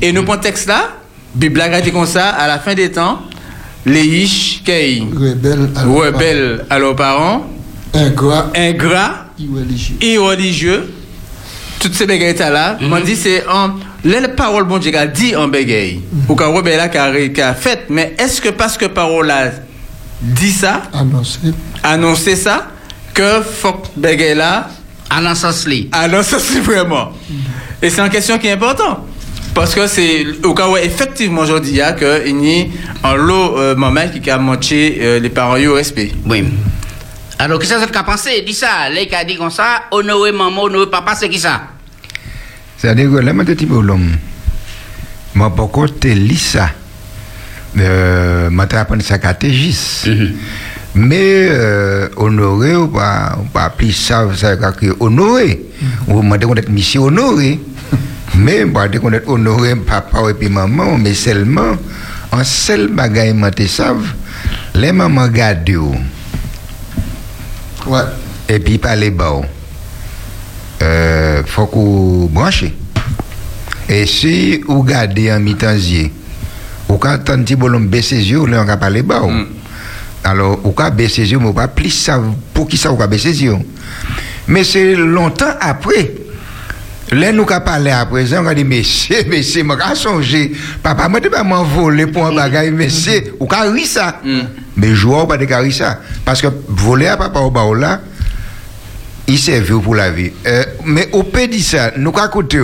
Et nous, prenons texte là, Bible a dit comme ça, à la fin des temps, les ish, kei, rebelles à leurs parents, Ingrat. ingrats, Irreligieux. Toutes ces bagailles là, on dit c'est en les paroles bon Dieu a dit en bagaille. Ou quand rebelle là qui a- fait, mais est-ce que parce que parole a dit ça, Annoncé. annoncé ça, que faut bagaille là ça c'est vraiment? Et c'est une question qui est importante. Parce que c'est au cas où effectivement aujourd'hui il y a que il y a un lot euh, moment qui a manqué euh, les parents au respect. Oui. Alors, qu'est-ce que vous avez pensé Dis ça. Les qui a dit comme ça, honorer maman, honorer papa, c'est qui ça? C'est-à-dire que là, je suis l'homme. Je pas encore te lis ça. Je apprendre ça catégisme. Mais euh, honorer ou pas, ou pas appeler ça, ça veut honorer. Ou je qu'on être monsieur honoré. Mais je qu'on être honoré papa et puis maman, mais seulement, en seul bagaille, je savent, les mamans gardent. Ouais. Et puis par les bas, euh, faut qu'on branche. Et si vous gardez en mi-tanzier, ou quand un petit bolon baisse ses yeux, là on va pas les bas. Alors, ou quand baisse ses yeux, mais vous pas plus ça, pour qui ça vous baisse ses yeux. Mais c'est longtemps après. Là, nous avons parlé à présent, on a dit, messieurs, messieurs, moi, j'ai songé, papa, moi, tu pas m'envoler pour un bagage, messieurs, ou quand ri ça. Mais joueur, pas de carry ça. Parce que voler à papa au bas là, il servait pour la vie. Euh, mais au pays dit ça, nous avons écouté.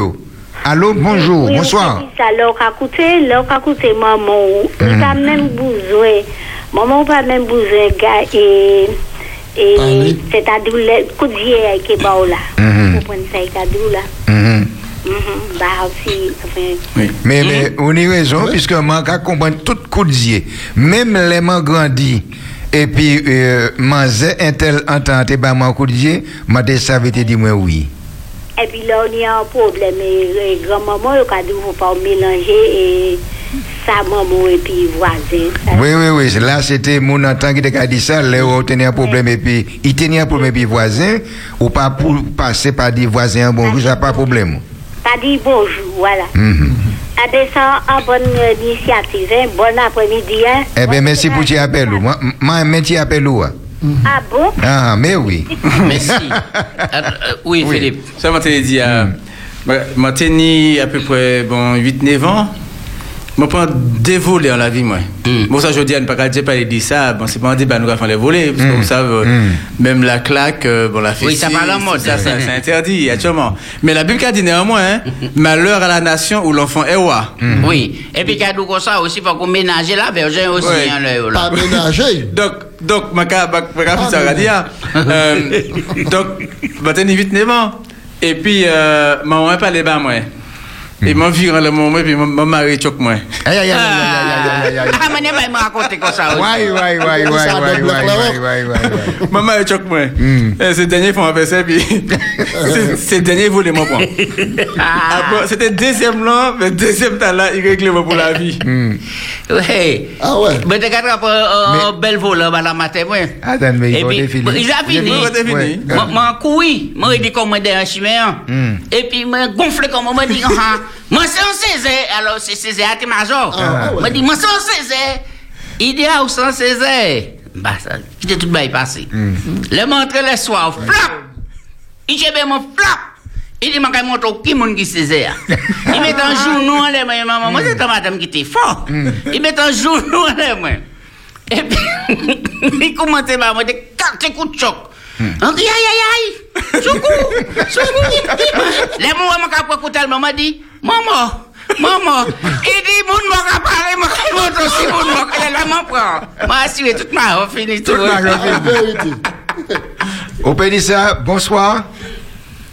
Allô, bonjour, Oui, bonsoir. oui, Ça, là, on a écouté, là, on a écouté maman. Il Mhm. pas même besoin. Maman pas même besoin, gars, et. Et Parler. c'est-à-dire le coup de vieille qui est bas là. Mhm. Vous comprenez ça, c'est-à-dire là? Mhm. Mhm. Bah aussi, enfin. Oui. Mais, mais on a raison, puisque moi, je comprends tout coup de zier. Même les gens grandis, et puis, euh, manzé, un tel entente, et ben, mon coup de dit, moi, oui. Et puis là, on y a un problème. Et, et grand-maman, il a dit, faut pas mélanger et sa maman et puis voisin. Ça, Oui, oui, oui. Là, c'était mon entente qui a dit ça. Là, on tenait un problème, et puis, il tenait un problème, et puis, voisin, ou pas pour passer par des voisins, bon, ça pas de problème. Pas dit bonjour, voilà. Mhm. À descendre en bonne euh, initiative, hein. bon après-midi. Hein. Eh bien, merci pour ton appel. Moi, petit appel. Ah bon? Ah, mais oui. Merci. Euh, euh, oui, Oui. Philippe. Ça m'a dit à. M'a tenu à peu près bon, 8-9 ans. Je prends des volets en la vie, moi. Mm. Bon, ça, je dis à ne pas dire pas dire ça. Bon, c'est pas un débat, nous avons les volets. Parce que Mm. vous savez, Mm. même la claque, euh, bon, la fessée. Oui, ça parle en mode. Ça, ça, c'est interdit, actuellement. Mais la Bible a dit néanmoins, hein, malheur à la nation où l'enfant est roi. Oui. Et puis, cadeau comme ça aussi, il faut qu'on ménage la verge aussi. Ouais. hein, là, Pas ménager. Donc, donc, ma ca- ma- ma ca- ça va dire. Euh, donc, bah, t'es vite. Et puis, euh, maman pas les bas, moi. Et mon virant le moment, puis mon mari choque moi. Aïe, aïe, aïe, aïe, aïe, aïe. Ah, mais pas me raconter comme ça. Ouais, ouais, ouais, ouais, ouais, ouais, ouais, ouais, ouais, ouais. Mon mari choque moi. Mm. Et ce dernier font un ça, puis c'est- c'est le dernier voulait mon point. Après, C'était le deuxième là, mais le deuxième temps là, il réglait moi pour la vie. Hmm. Oui. Ah ouais. Mais t'es capable un bel vol là, la matin, moi. Attends, mais il il a fini. Il a fini. Ouais. Moi, couru, moi, il dit qu'on m'a dit un chimère. Hmm. Et puis, moi, gonflé comme dit, ah, Césaire. Alors, c'est Césaire à major. Ah, ouais. Moi, dit, moi, c'est un Césaire. Il dit, ah, où c'est un Césaire? Bah, ça, j'étais tout bien passé. Le montre le soir, flap! Il j'ai bien mon flap! Il dit, je vais montrer qui mon qui Césaire? Il met un genou en l'air, moi, maman, moi, c'est un madame qui était fort. Il met un genou en l'air, moi. Et puis, il commence à moi des quatre coups de choc. On dit, aïe, aïe, aïe, secours, secours. Les mots, moi, quand écouté, elle m'a dit, maman, maman, il dit, mon m'a qu'à parler, moi, il monte aussi, mon m'a qu'à la. Moi, assuré, toute ma vie, fini tout. Toute ma vie. La vérité. Au Pédissa, bonsoir.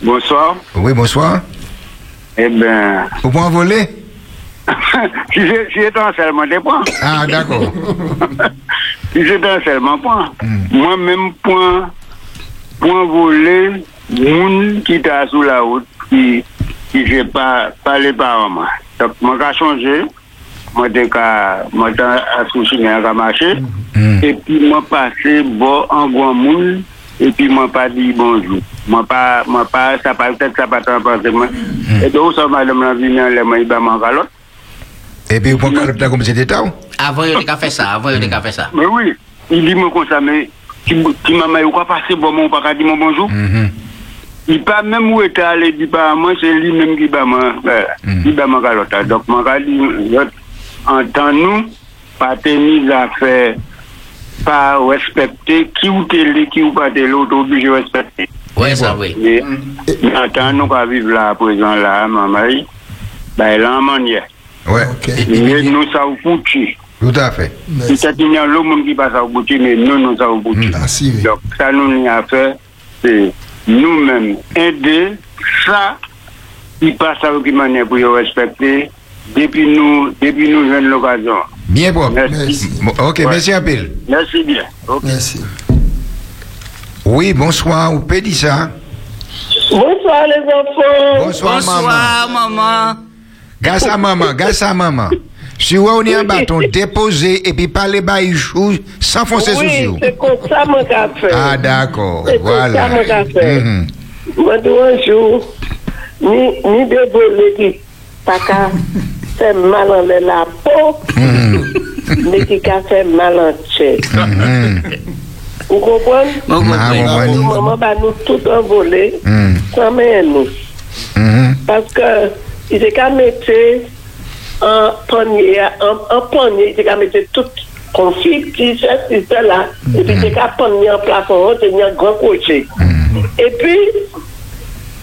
Bonsoir. Oui, bonsoir. Eh bien, Vous pouvez voler si si j'étais en seulement des points, Ah, d'accord. si j'étais en seulement point, moi-même, point, point volé, moun qui t'a sous la route, qui, qui j'ai pas parlé par moi. Donc, moi, j'ai changé, moi, j'ai moi, j'ai à marcher, et puis, moi, passé, bon, en grand moun, et puis, moi, pas dit bonjour. Moi, pas, moi, pas, ça pas, peut-être, ça pas pensé, moi. Et donc, ça, madame, la vie, elle m'a dit, bah, mon calotte. Et puis, vous pouvez faire comme c'était tard? Avant, il a fait ça, avant, il a fait ça. Mais oui, il dit moi comme ça, mais si si maman ou quoi passer bon mon pas dit mon bonjour. Di pa mèm ou ete ale di ba man, se li mèm di ba man, di hmm. ba man kalota. Dok man ka li, an tan nou, pa teni la fè, pa respekte, ki ou te li, ki ou pa te li, ou te obije respekte. Ouè sa wè. An tan nou ka vive la prezant la, man mari, ba elan man ye. Ouè. Nou sa ou pouti. Tout à fait. Si c'est une l'homme qui passe à Bouti, mais nous, nous avons Bouti. Donc, ça, nous, n'y a fait, c'est nous-mêmes aider ça qui passe à aucune manière pour le respecter depuis nous, depuis nous jeunes l'occasion. Bien propre. Merci. Bon, Ok, Ouais. merci un peu. Merci bien. Merci. Oui, bonsoir, ou peut dire ça? Bonsoir les enfants. Bonsoir, maman. Bonsoir, maman. Grâce à maman, grâce à maman. Si vous est en bâton, déposer et puis parler bas chou sans foncer sous Oui, vous. c'est comme ça mon café. Ah, d'accord. C'est comme Voilà. ça mon café. Mhm. Moi, dis un jour, ni, ni de volets qui pas qu'à faire mal en la peau, mais qui a fait mal en tête. Mhm. Vous comprenez? Bon, Ah, bon, bon. Maman va nous tout envoler Mhm. sans même nous. Mhm. Parce que il est qu'à mettre en panier, en, il est qu'à mettre tout confit, t-shirt, tout ça là, et puis est qu'à panier en plafond, il y a un grand cocher. Et puis,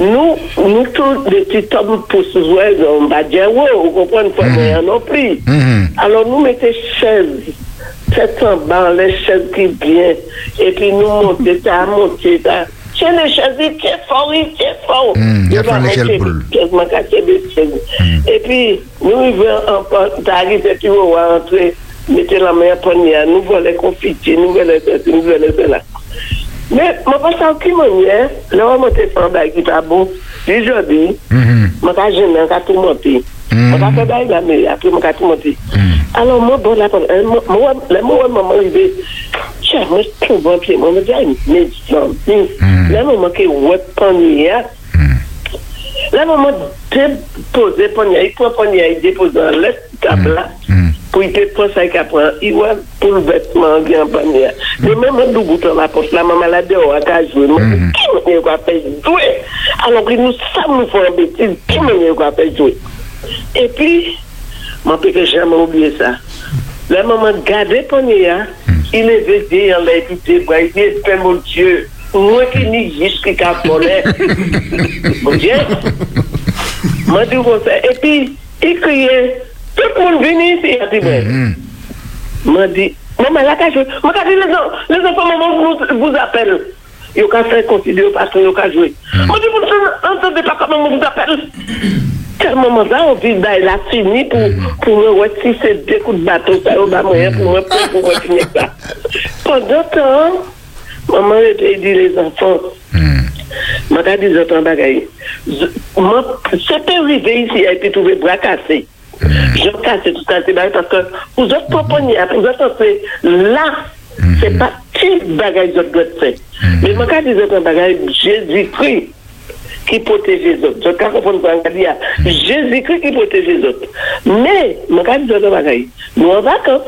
nous, nous tous, les petits hommes poussent, ouais, on va dire, ouais, vous comprenez, pas rien non plus. Mhm. Alors nous chaises, tête en bas, les chaises qui bien, et Che le chazi, che fori, che fori. Ya fè mè chèl pou. Kèz mè kakè bè chèl. E pi, nou y vè an pan, ta ari se ti wè wè antre, metè la mè apan ya, nou vè lè konfiti, nou vè lè sè, nou vè lè sè la. Mè, mè pa sa ki mè nye, lè wè mè te fè an bè ki ta bo, li jodi, mè ta jenè, ka tou mè pi. Mwen pa fè bay la me, apre mwen kati mwen di. Alon mwen bon la kon, mwen wè mwen mwen rive, chè mwen tou bon piye, mwen mwen di ay mwen jan pin. La mwen mwen ki wè panye ya, La maman depoze ponye, i pon ponye a i depoze an les tabla pou i depoze sa i kapran. I wap pou l vetman gen ponye a. De men men dou boutan la pos, la maman la de ou akajwe. Mwen ki mwen yo kwa pej dwe? Alon ki nou sa mwen fwa beti, ki mwen yo kwa pej dwe? Et puis, je ne peux jamais oublier ça. La maman gardait panier, il est vêtu en l'air, il était bras, il dit, Père mon Dieu, moi qui n'y jusqu'à qu'à voler. Mon Dieu. Moi, je dis comme ça. Et puis, il criait, tout le monde vient ici, il dit, ben. Moi, dit, maman, là, quand je, moi, quand les, en- les enfants, maman, vous, vous appellent. Ils ont qu'à faire considérer parce qu'ils ont qu'à jouer. Moi, je vous entendez pas comment on vous appelle. Quel moment là, on dit, bah, il a fini pour, pour me c'est des coups de bateau, ça, va moyen pour me pour, pour continuer ça. Pendant ce temps, maman était dit les enfants, Mwen ka di zotan bagay. Z- Mwen, c'était arrivé ici, a été trouvé bras cassé. Je cassé tout ça, c'est parce que vous autres proponiez, vous autres, c'est là, c'est pas petit zot doit faire. Mais mwen ka di zotan bagay, Jésus-Christ qui protège les autres. Je ne comprends pas ce dire. Jésus-Christ qui protège les autres. Mais, zotan bagay, nous en vacances,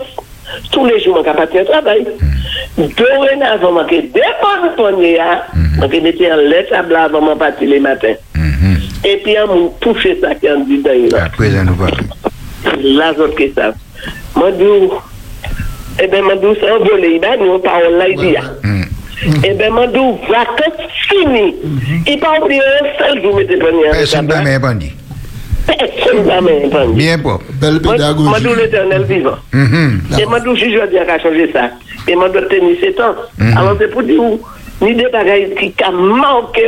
tous les jours, je pas travail. Dorénavant, je poignet, je mettais en lettre à blanc avant de partir les matins. Et puis, on m'a touché ça qui en dit présent, nous parlons. Là, autres. Moi, dis, eh bien, moi, dis, c'est un volet, nous, là, il dit, eh bien, dis, vacances finies. Il pas oublié un seul jour, poignet en Personne ne blanc. m'a bandit. Personne ne m'a répondu. Bien propre. Belle pédagogie. l'éternel vivant. Mhm. Et moi, je suis aujourd'hui à changer ça. Et dois tenir ces temps. Alors, c'est pour dire, ni des bagages qui ont manqué,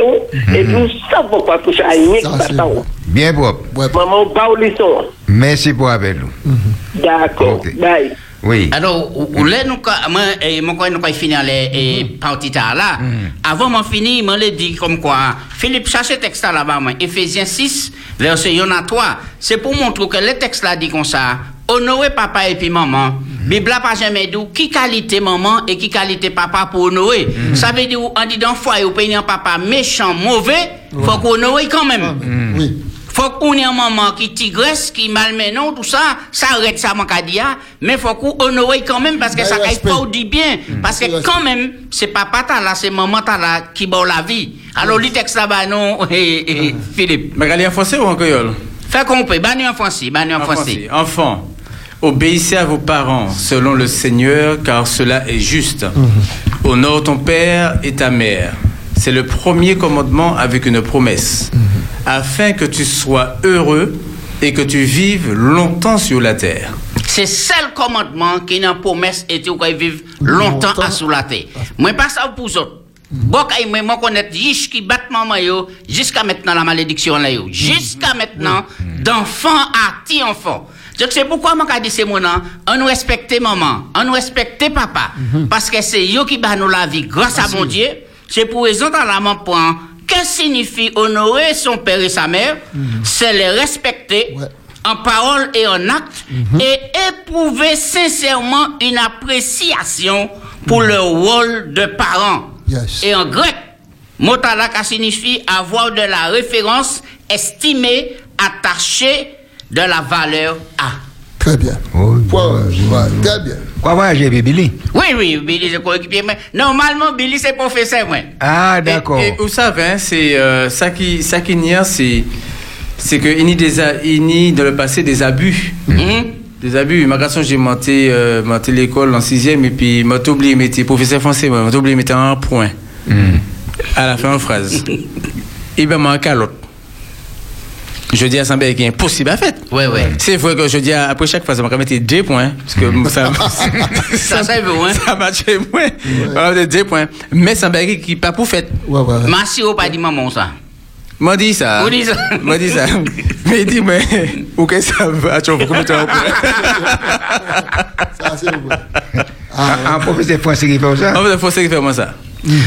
et nous savons pas toucher à bâton. vrai. Bien propre. Maman, pas au. Merci pour avec nous. D'accord. Bye. Oui. Alors, ou, ou là, nous, moi, eh, moi, quand nous avons fini les eh, parties tard là, avant m'en finir, l'ai dit comme quoi, Philippe, cherchez texte là-bas, moi, Ephésiens 6, verset 1 à 3, c'est pour montrer que le texte là dit comme ça, honorer papa et puis maman. Bible là pas jamais dit qui qualité maman et qui qualité papa pour honorer. Ça veut dire, on dit dans foyer, ou paye un papa méchant, mauvais, faut qu'on honore quand même. Oui. Faut qu'on ait un maman qui tigresse, qui malmenon, tout ça, ça arrête ça, mon cadia. Mais faut qu'on honore quand même, parce que ça caille pas au dit bien. Parce que quand même, c'est papa t'as là, c'est maman t'as là, qui bat la vie. Alors, le texte là-bas, non, et, et, Philippe. Mais en français ou en créole? Fais qu'on peut, banni en français, banni en En français. Enfants, obéissez à vos parents selon le Seigneur, car cela est juste. Honore ton père et ta mère. C'est le premier commandement avec une promesse, afin que tu sois heureux et que tu vives longtemps sur la terre. C'est seul commandement qui n'a promesse et tu vas vivre longtemps à sous la terre. Moi, pas ça pour vous autres. Bon, kay, moi, moi connais riche qui bat maman yo, jusqu'à maintenant la malédiction là yo. Jusqu'à maintenant, d'enfant à petit enfant. Donc c'est pourquoi moi dit c'est mon nom, on nous respecte maman, on nous respecte papa. Parce que c'est eux qui bat nous la vie grâce à mon Dieu. C'est pour raison dans la main point. Que signifie honorer son père et sa mère? C'est les respecter Ouais. en parole et en acte et éprouver sincèrement une appréciation pour le rôle de parent. Yes. Et en grec, motalaka signifie avoir de la référence, estimer, attacher de la valeur à. Très bien. Oh, Ouais, très bien. Quoi voyager, Billy Oui, oui, Billy, c'est coéquipier, mais normalement, Billy, c'est professeur, moi. Ah, Et, d'accord. et vous savez, hein, c'est euh, ça qui ça qui n'y a, c'est c'est que il y a des a- il y a dans le passé des abus. Mhm. Des abus. Ma garçon, j'ai monté, euh, monté l'école en sixième et puis m'a oublié mettre professeur français, moi, m'a oublié mettre un point Hmm. à la fin de la phrase. Il m'a manqué à l'autre. Je dis à Sambé qu'il est impossible à faire. Ouais, ouais. C'est vrai que je dis à- après chaque phrase, on va mettre deux points. Parce que ça, Ça, ça veut, hein. ça marche moins. On va mettre deux points. Mais Sambé qui pas pour fait. Ouais, ouais. Massi, ou pas dit maman, ça. M'a dit ça. Vous dit ça. M'a dit ça. Mais il dit, mais, où que ça va, tu vas commettre un point? Ça, c'est vrai. Un un professeur français qui fait ça? En fait, il faut que faire moi ça.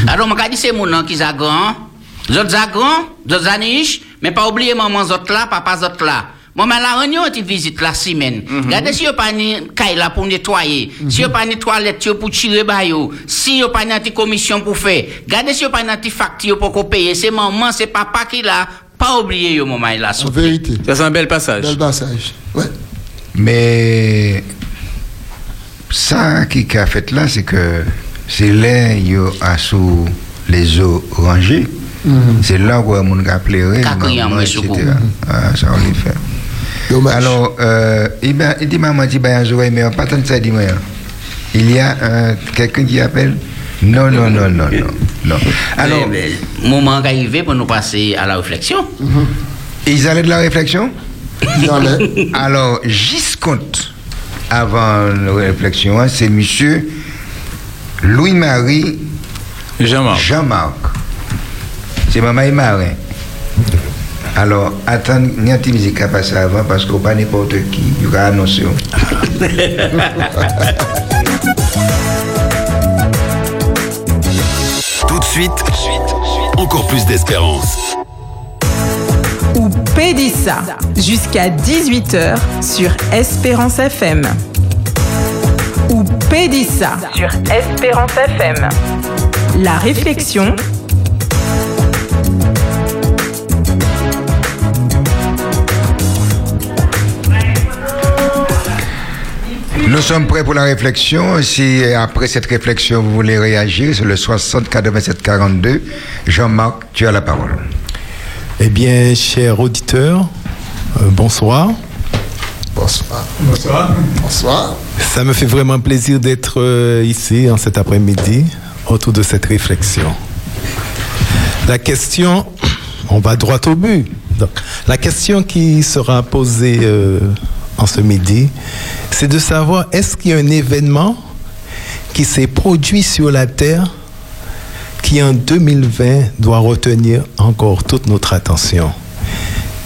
Alors, je dis c'est mon nom qui est grand. Zot zagran, zot zanish, mais pas oublier maman zot là, papa zot là. Moi, mais la réunion, tu visites la semaine. Regardez si vous pas ni caille là pour nettoyer. Si vous pas ni toilette pour tirer bayo. Si vous pas ni commission pour faire. Regardez si vous pas ni facture pour qu'on paye. C'est maman, c'est papa qui là. Pas oublier yo, maman, là. En vérité. Ça, c'est un bel passage. Bel passage. Ouais. Mais ça qui a fait là, c'est que c'est là yo a sous les eaux rangées. C'est là où on a pleuré, etc. Ah, ça on les fait. Dommage. Alors, euh, il, dit maman dit ben jouer mais pas tant de ça dit moi. Il y a euh, quelqu'un qui appelle? Non non non non non non. Alors, Alors, moment arrivé pour nous passer à la réflexion. ils allaient de la réflexion? Il en est. Alors, Gisconte, avant la réflexion, hein, c'est monsieur Louis-Marie Jean-Marc. Jean-Marc. C'est maman et marin. Alors, attends, il y a musique à passer avant? Parce qu'on pas n'importe qui, il y aura annoncé. Tout de suite, encore plus d'espérance. ou Pédissa jusqu'à 18h sur Espérance FM. Ou Pédissa sur Espérance FM. La réflexion. Nous sommes prêts pour la réflexion. Si après cette réflexion vous voulez réagir, c'est le 60 87 42. Jean-Marc, tu as la parole. Eh bien, chers auditeurs, euh, bonsoir. Bonsoir. Bonsoir. Ça me fait vraiment plaisir d'être euh, ici en cet après-midi autour de cette réflexion. La question, on va droit au but. La question qui sera posée euh, en ce midi, c'est de savoir est-ce qu'il y a un événement qui s'est produit sur la Terre qui en 2020 doit retenir encore toute notre attention?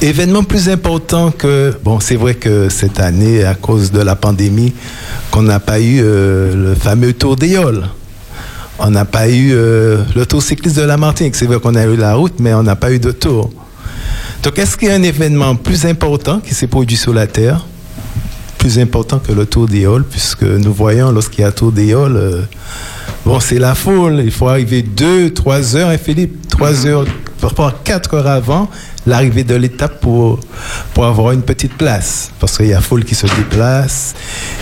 Événement plus important que, bon, c'est vrai que cette année, à cause de la pandémie, qu'on n'a pas eu euh, le fameux tour d'Éole. On n'a pas eu euh, le tour cycliste de la Martinique. C'est vrai qu'on a eu la route, mais on n'a pas eu de tour. Donc, est-ce qu'il y a un événement plus important qui s'est produit sur la Terre, plus important que le tour d'Éole, puisque nous voyons lorsqu'il y a tour d'Éole, euh, bon, c'est la foule. Il faut arriver deux, trois heures, et Philippe, trois heures, parfois quatre heures avant l'arrivée de l'étape pour, pour avoir une petite place. Parce qu'il y a foule qui se déplace.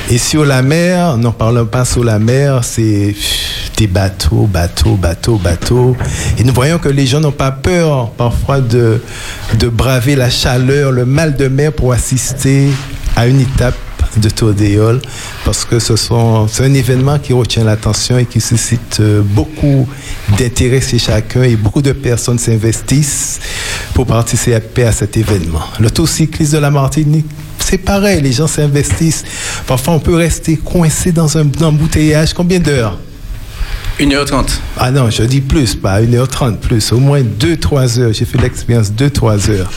Et sur la mer, n'en parlons pas sur la mer, c'est des bateaux, bateaux, bateaux, bateaux. Et nous voyons que les gens n'ont pas peur parfois de, de braver la chaleur, le mal de mer pour assister à une étape de Tour d'Éole parce que ce c'est un événement qui retient l'attention et qui suscite euh, beaucoup d'intérêt chez chacun et beaucoup de personnes s'investissent pour participer à cet événement. Le Tour cycliste de la Martinique, c'est pareil, les gens s'investissent. Parfois, on peut rester coincé dans un embouteillage. Combien d'heures? 1h30. Ah non, je dis plus, pas 1h30, plus, au moins 2-3 heures. J'ai fait l'expérience 2-3 heures.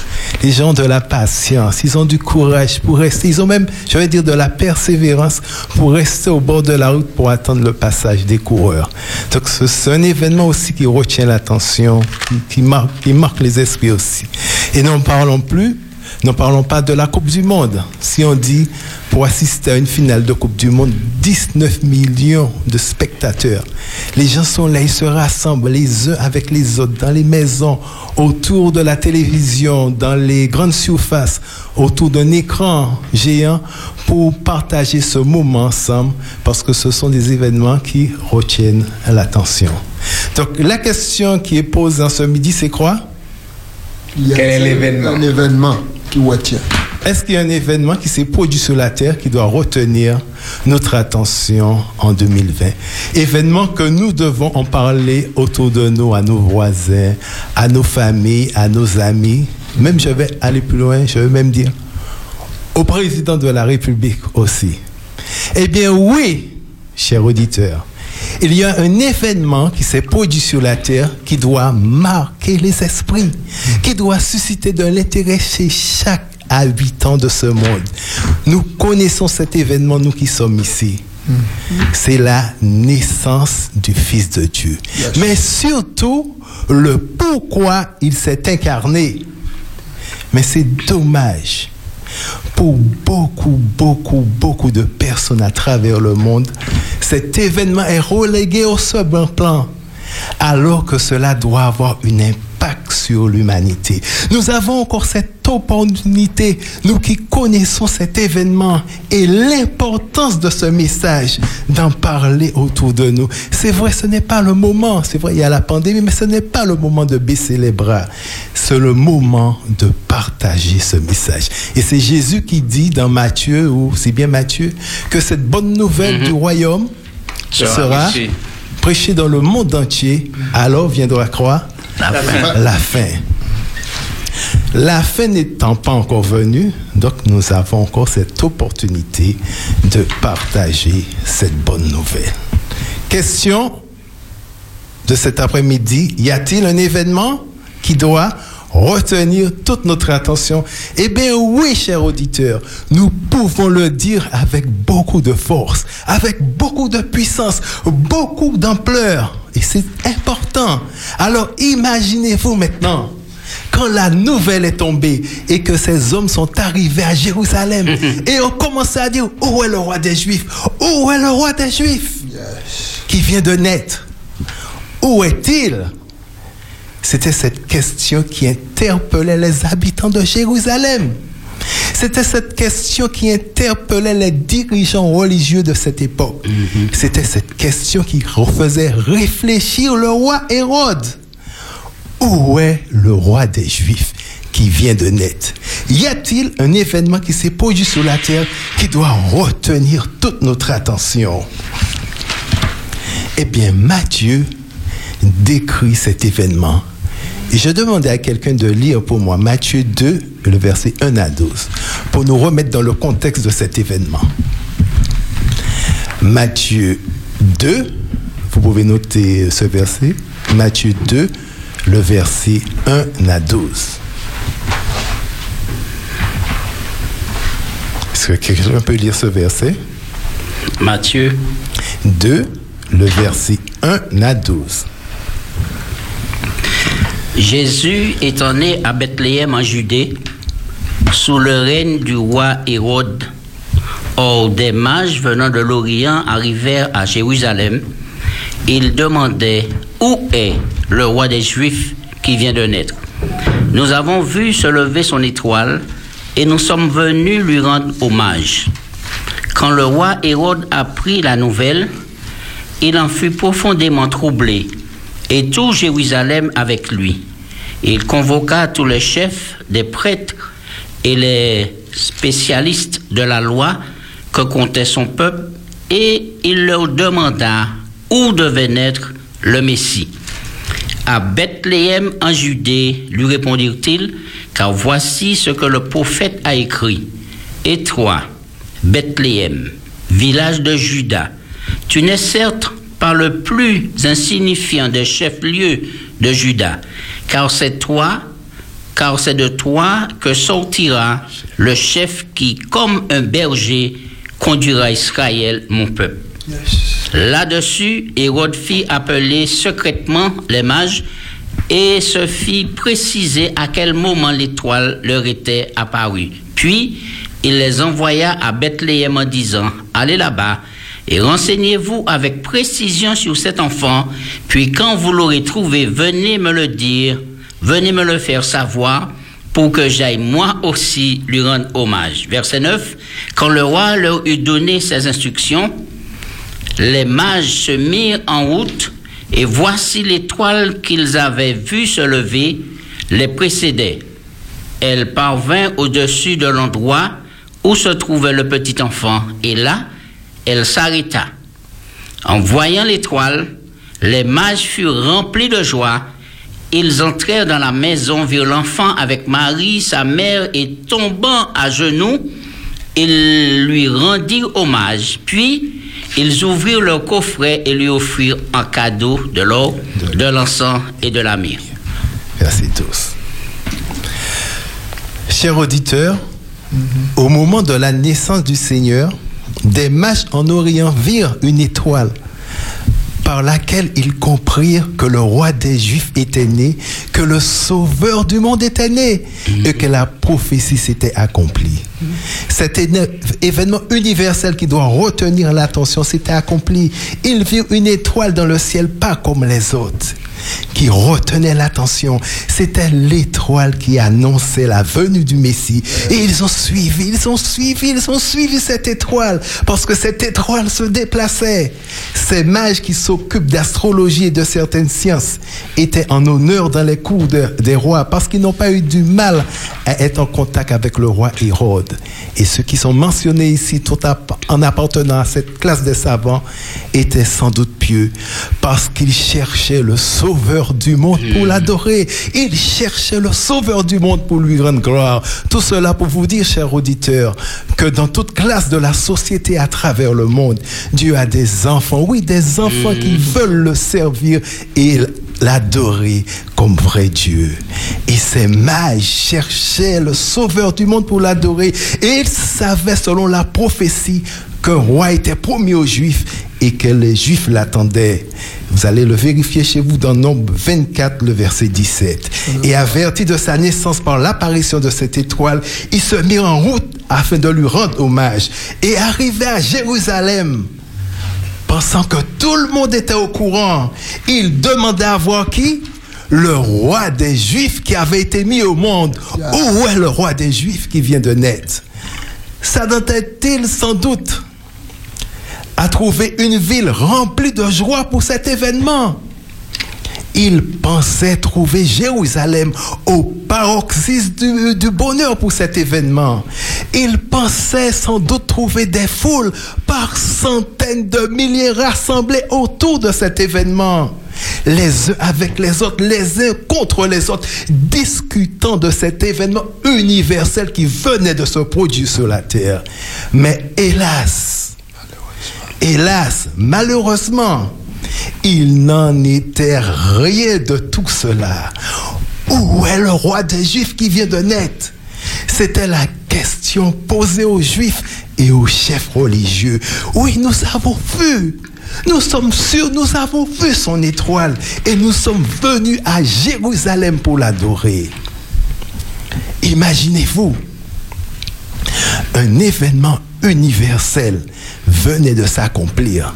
Les gens ont de la patience, ils ont du courage pour rester, ils ont même, je vais dire, de la persévérance pour rester au bord de la route pour attendre le passage des coureurs. Donc ce- c'est un événement aussi qui retient l'attention, qui, qui marque, qui marque les esprits aussi. Et n'en parlons plus, n'en parlons pas de la Coupe du Monde. Si on dit pour assister à une finale de Coupe du Monde, 19 millions de spectateurs. Les gens sont là, ils se rassemblent les uns avec les autres dans les maisons, autour de la télévision, dans les grandes surfaces, autour d'un écran géant pour partager ce moment ensemble parce que ce sont des événements qui retiennent l'attention. Donc la question qui est posée en ce midi, c'est quoi? Quel est l'événement? Est-ce qu'il y a un événement qui s'est produit sur la Terre qui doit retenir notre attention en 2020 Événement que nous devons en parler autour de nous, à nos voisins, à nos familles, à nos amis. Même je vais aller plus loin, je vais même dire au président de la République aussi. Eh bien oui, chers auditeurs, il y a un événement qui s'est produit sur la terre qui doit marquer les esprits, qui doit susciter de l'intérêt chez chaque habitant de ce monde. Nous connaissons cet événement, nous qui sommes ici. C'est la naissance du Fils de Dieu. Mais surtout, le pourquoi il s'est incarné. Mais c'est dommage pour beaucoup, beaucoup, beaucoup de personnes à travers le monde, cet événement est relégué au second plan, alors que cela doit avoir un impact sur l'humanité. Nous avons encore cette opportunité, nous qui connaissons cet événement et l'importance de ce message, d'en parler autour de nous. C'est vrai, ce n'est pas le moment, c'est vrai, il y a la pandémie, mais ce n'est pas le moment de baisser les bras. C'est le moment de partager ce message. Et c'est Jésus qui dit dans Matthieu, ou c'est bien Matthieu, que cette bonne nouvelle du royaume Sera sera prêchée dans le monde entier. Alors viendra croire La fin. la fin. La fin n'étant pas encore venue, donc nous avons encore cette opportunité de partager cette bonne nouvelle. Question de cet après-midi, y a-t-il un événement qui doit retenir toute notre attention. Eh bien oui, chers auditeurs, nous pouvons le dire avec beaucoup de force, avec beaucoup de puissance, beaucoup d'ampleur. Et c'est important. Alors imaginez-vous maintenant, quand la nouvelle est tombée et que ces hommes sont arrivés à Jérusalem et ont commencé à dire, où est le roi des Juifs? Où est le roi des Juifs? Qui vient de naître. Où est-il? C'était cette question qui interpellait les habitants de Jérusalem. C'était cette question qui interpellait les dirigeants religieux de cette époque. C'était cette question qui faisait réfléchir le roi Hérode. Où est le roi des Juifs qui vient de naître? Y a-t-il un événement qui s'est produit sur la terre qui doit retenir toute notre attention? Eh bien, Matthieu décrit cet événement. Et je demandais à quelqu'un de lire pour moi Matthieu 2, le verset 1 à 12, pour nous remettre dans le contexte de cet événement. Matthieu 2, vous pouvez noter ce verset, Matthieu 2, le verset 1 à 12. Est-ce que quelqu'un peut lire ce verset? Matthieu 2, le verset 1 à 12. Jésus étant né à Bethléem en Judée, sous le règne du roi Hérode. Or, des mages venant de l'Orient arrivèrent à Jérusalem. Ils demandaient Où est le roi des Juifs qui vient de naître? Nous avons vu se lever son étoile et nous sommes venus lui rendre hommage. Quand le roi Hérode apprit la nouvelle, il en fut profondément troublé, et tout Jérusalem avec lui. Il convoqua tous les chefs des prêtres et les spécialistes de la loi que comptait son peuple et il leur demanda où devait naître le Messie. À Bethléem en Judée, lui répondirent-ils, car voici ce que le prophète a écrit. Et toi, Bethléem, village de Juda, tu n'es certes pas le plus insignifiant des chefs-lieux de Juda, car c'est toi, car c'est de toi que sortira le chef qui, comme un berger, conduira Israël, mon peuple. Là-dessus, Hérode fit appeler secrètement les mages et se fit préciser à quel moment l'étoile leur était apparue. Puis, il les envoya à Bethléem en disant, allez là-bas et renseignez-vous avec précision sur cet enfant, puis quand vous l'aurez trouvé, venez me le dire, venez me le faire savoir, pour que j'aille moi aussi lui rendre hommage. Verset 9, quand le roi leur eut donné ses instructions, les mages se mirent en route, et voici l'étoile qu'ils avaient vue se lever les précédait. Elle parvint au-dessus de l'endroit où se trouvait le petit enfant, et là, elle s'arrêta. En voyant l'étoile, les mages furent remplis de joie. Ils entrèrent dans la maison, virent l'enfant avec Marie, sa mère, et tombant à genoux, ils lui rendirent hommage. Puis, ils ouvrirent leur coffret et lui offrirent en cadeau de l'or, de l'encens et de la myrrhe. Merci tous. Chers auditeurs, au moment de la naissance du Seigneur, des mages en Orient virent une étoile par laquelle ils comprirent que le roi des Juifs était né, que le sauveur du monde était né et que la prophétie s'était accomplie. Cet éne- événement universel qui doit retenir l'attention s'était accompli. Ils virent une étoile dans le ciel, pas comme les autres, qui retenait l'attention. C'était l'étoile qui annonçait la venue du Messie. Et ils ont suivi, ils ont suivi, ils ont suivi cette étoile, parce que cette étoile se déplaçait. Ces mages qui s'occupent d'astrologie et de certaines sciences étaient en honneur dans les cours de- des rois, parce qu'ils n'ont pas eu du mal à être en contact avec le roi Hérode. Et ceux qui sont mentionnés ici, tout en appartenant à cette classe des savants, étaient sans doute pieux, parce qu'ils cherchaient le sauveur du monde pour l'adorer. Ils cherchaient le sauveur du monde pour lui rendre gloire. Tout cela pour vous dire, chers auditeurs, que dans toute classe de la société à travers le monde, Dieu a des enfants, oui, des enfants qui veulent le servir et l'adorer comme vrai Dieu. Et ces mages cherchaient le sauveur du monde pour l'adorer. Et ils savaient, selon la prophétie, qu'un roi était promis aux Juifs et que les Juifs l'attendaient. Vous allez le vérifier chez vous dans Nombre 24, le verset 17. Et averti de sa naissance par l'apparition de cette étoile, ils se mirent en route afin de lui rendre hommage. Et arrivé à Jérusalem, pensant que tout le monde était au courant, il demandait à voir qui? Le roi des Juifs qui avait été mis au monde. Où est le roi des Juifs qui vient de naître? S'attendait-il sans doute à trouver une ville remplie de joie pour cet événement? Il pensait trouver Jérusalem au paroxysme du, bonheur pour cet événement. Il pensait sans doute trouver des foules par centaines de milliers rassemblées autour de cet événement. Les uns avec les autres, les uns contre les autres, discutant de cet événement universel qui venait de se produire sur la terre. Mais hélas, hélas, malheureusement, il n'en était rien de tout cela. Où est le roi des Juifs qui vient de naître? C'était la question posée aux Juifs et aux chefs religieux. Oui, nous avons vu. Nous sommes sûrs, nous avons vu son étoile et nous sommes venus à Jérusalem pour l'adorer. Imaginez-vous, un événement universel venait de s'accomplir.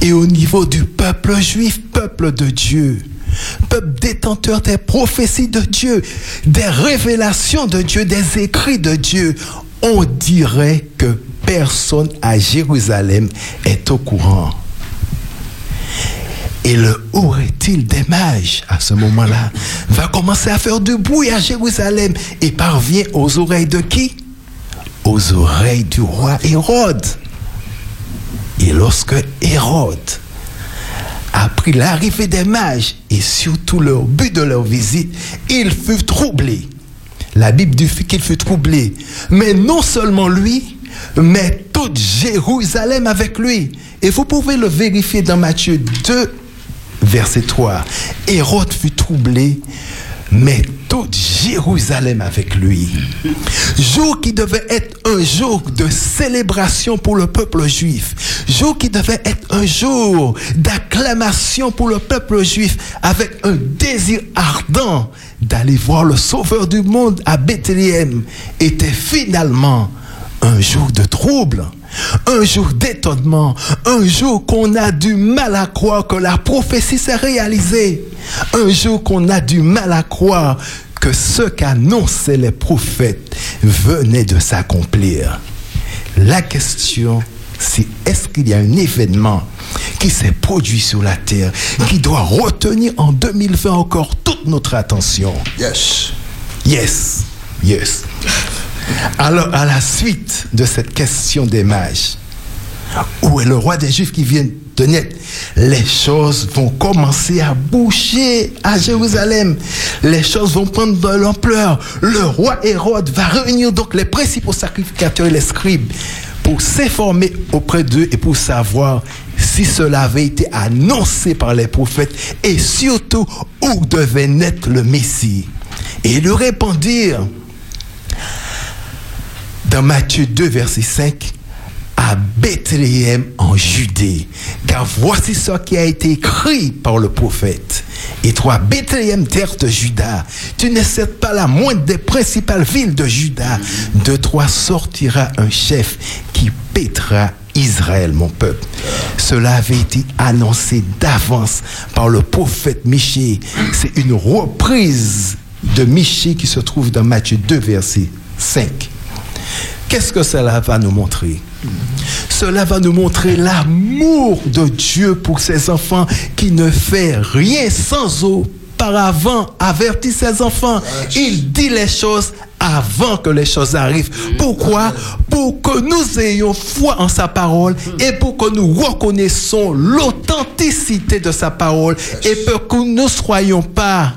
Et au niveau du peuple juif, peuple de Dieu, peuple détenteur des prophéties de Dieu, des révélations de Dieu, des écrits de Dieu, on dirait que personne à Jérusalem est au courant. Et le aurait-il des mages à ce moment-là va commencer à faire du bruit à Jérusalem et parvient aux oreilles de qui? Aux oreilles du roi Hérode. Et lorsque Hérode apprit l'arrivée des mages et surtout leur but de leur visite, il fut troublé. La Bible dit qu'il fut troublé. Mais non seulement lui, mais toute Jérusalem avec lui. Et vous pouvez le vérifier dans Matthieu 2, verset 3. Hérode fut troublé, mais toute Jérusalem avec lui. Jour qui devait être un jour de célébration pour le peuple juif. Jour qui devait être un jour d'acclamation pour le peuple juif avec un désir ardent d'aller voir le Sauveur du monde à Bethléem était finalement un jour de trouble, un jour d'étonnement, un jour qu'on a du mal à croire que la prophétie s'est réalisée, un jour qu'on a du mal à croire que ce qu'annonçaient les prophètes venait de s'accomplir. La question, c'est est-ce qu'il y a un événement qui s'est produit sur la terre qui doit retenir en 2020 encore toute notre attention? Yes. Yes, yes. Alors, à la suite de cette question des mages, où est le roi des Juifs qui vient de naître Les choses vont commencer à bouger à Jérusalem. Les choses vont prendre de l'ampleur. Le roi Hérode va réunir donc les principaux sacrificateurs et les scribes pour s'informer auprès d'eux et pour savoir si cela avait été annoncé par les prophètes et surtout où devait naître le Messie. Et ils lui répondirent, dans Matthieu 2, verset 5, à Bethléem en Judée. Car voici ce qui a été écrit par le prophète. Et toi, Bethléem, terre de Juda, tu ne sais pas la moindre des principales villes de Juda. De toi sortira un chef qui pétera Israël, mon peuple. Cela avait été annoncé d'avance par le prophète Michée. C'est une reprise de Michée qui se trouve dans Matthieu 2, verset 5. Qu'est-ce que cela va nous montrer? Cela va nous montrer l'amour de Dieu pour ses enfants qui ne fait rien sans auparavant avertir ses enfants. Il dit les choses avant que les choses arrivent. Pourquoi? Pour que nous ayons foi en sa parole et pour que nous reconnaissons l'authenticité de sa parole et pour que nous ne soyons pas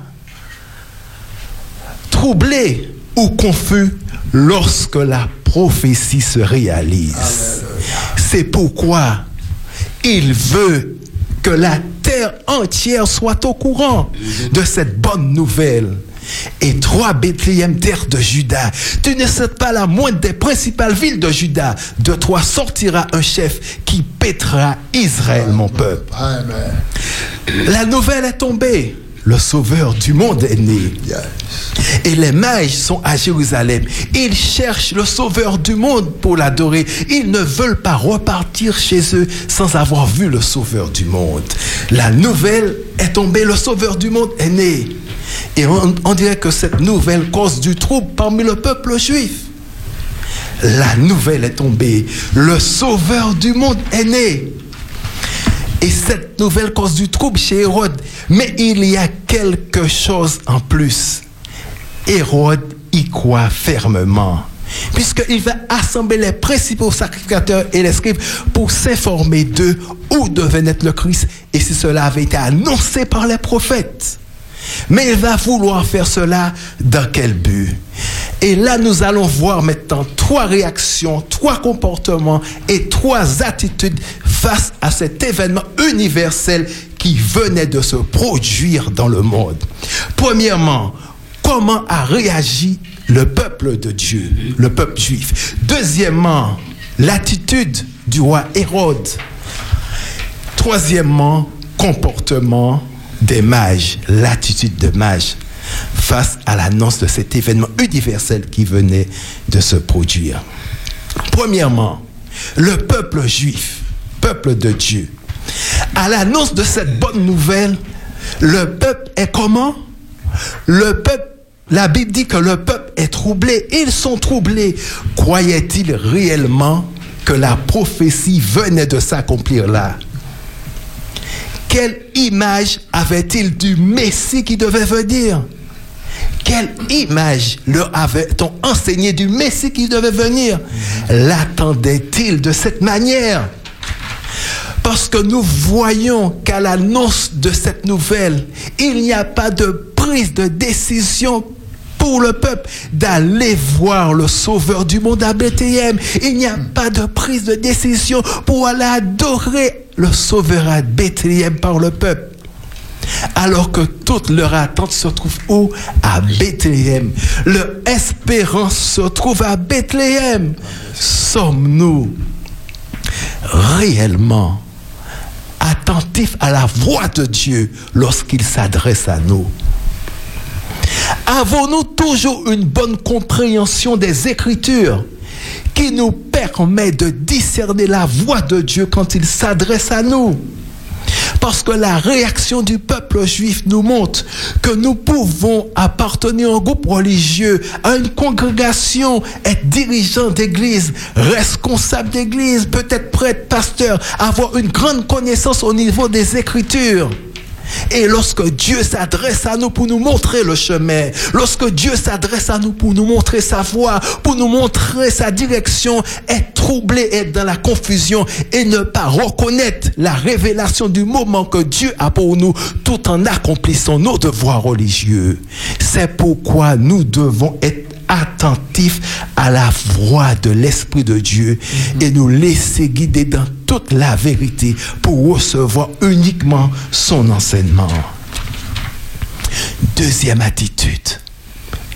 troublés ou confus lorsque la prophétie se réalise. C'est pourquoi il veut que la terre entière soit au courant de cette bonne nouvelle. Et toi, Bethléem, terre de Juda, tu ne sais pas la moindre des principales villes de Juda. De toi sortira un chef qui pétera Israël, mon peuple. La nouvelle est tombée. Le sauveur du monde est né. Et les mages sont à Jérusalem. Ils cherchent le sauveur du monde pour l'adorer. Ils ne veulent pas repartir chez eux sans avoir vu le sauveur du monde. La nouvelle est tombée. Le sauveur du monde est né. Et on, dirait que cette nouvelle cause du trouble parmi le peuple juif. La nouvelle est tombée. Le sauveur du monde est né. Et cette nouvelle cause du trouble chez Hérode. Mais il y a quelque chose en plus. Hérode y croit fermement. Puisqu'il va assembler les principaux sacrificateurs et les scribes pour s'informer d'eux où devait naître le Christ et si cela avait été annoncé par les prophètes. Mais il va vouloir faire cela dans quel but? Et là, nous allons voir maintenant trois réactions, trois comportements et trois attitudes face à cet événement universel qui venait de se produire dans le monde. Premièrement, comment a réagi le peuple de Dieu, le peuple juif? Deuxièmement, l'attitude du roi Hérode. Troisièmement, comportement des mages, l'attitude des mages face à l'annonce de cet événement universel qui venait de se produire. Premièrement, le peuple juif, peuple de Dieu, à l'annonce de cette bonne nouvelle, le peuple est comment? Le peuple, la Bible dit que le peuple est troublé. Ils sont troublés. Croyaient-ils réellement que la prophétie venait de s'accomplir là? Quelle image avait-il du Messie qui devait venir? Quelle image leur avait-on enseigné du Messie qui devait venir? L'attendait-il de cette manière? Parce que nous voyons qu'à l'annonce de cette nouvelle, il n'y a pas de prise de décision pour le peuple d'aller voir le sauveur du monde à Bethléem. Il n'y a pas de prise de décision pour aller adorer le sauveur à Bethléem par le peuple. Alors que toute leur attente se trouve où? À Bethléem. Leur espérance se trouve à Bethléem. Sommes-nous réellement attentifs à la voix de Dieu lorsqu'il s'adresse à nous. Avons-nous toujours une bonne compréhension des Écritures qui nous permet de discerner la voix de Dieu quand il s'adresse à nous? Parce que la réaction du peuple juif nous montre que nous pouvons appartenir à un groupe religieux, à une congrégation, être dirigeant d'église, responsable d'église, peut-être prêtre, pasteur, avoir une grande connaissance au niveau des Écritures. Et lorsque Dieu s'adresse à nous pour nous montrer le chemin, lorsque Dieu s'adresse à nous pour nous montrer sa voie, pour nous montrer sa direction, être troublé, être dans la confusion et ne pas reconnaître la révélation du moment que Dieu a pour nous tout en accomplissant nos devoirs religieux. C'est pourquoi nous devons être attentifs à la voix de l'Esprit de Dieu et nous laisser guider dans toute la vérité pour recevoir uniquement son enseignement. Deuxième attitude,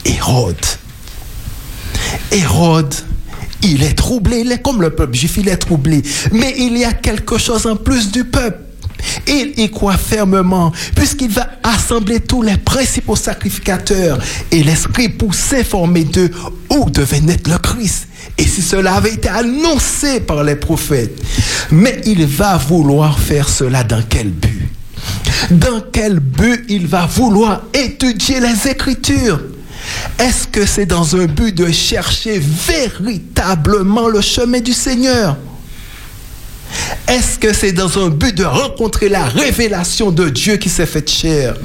Hérode. Hérode, il est troublé, il est comme le peuple juif, il est troublé. Mais il y a quelque chose en plus du peuple. Il y croit fermement, puisqu'il va assembler tous les principaux sacrificateurs et les scribes pour s'informer d'eux où devait naître le Christ. Et si cela avait été annoncé par les prophètes. Mais il va vouloir faire cela dans quel but? Dans quel but il va vouloir étudier les Écritures? Est-ce que c'est dans un but de chercher véritablement le chemin du Seigneur? Est-ce que c'est dans un but de rencontrer la révélation de Dieu qui s'est faite chair?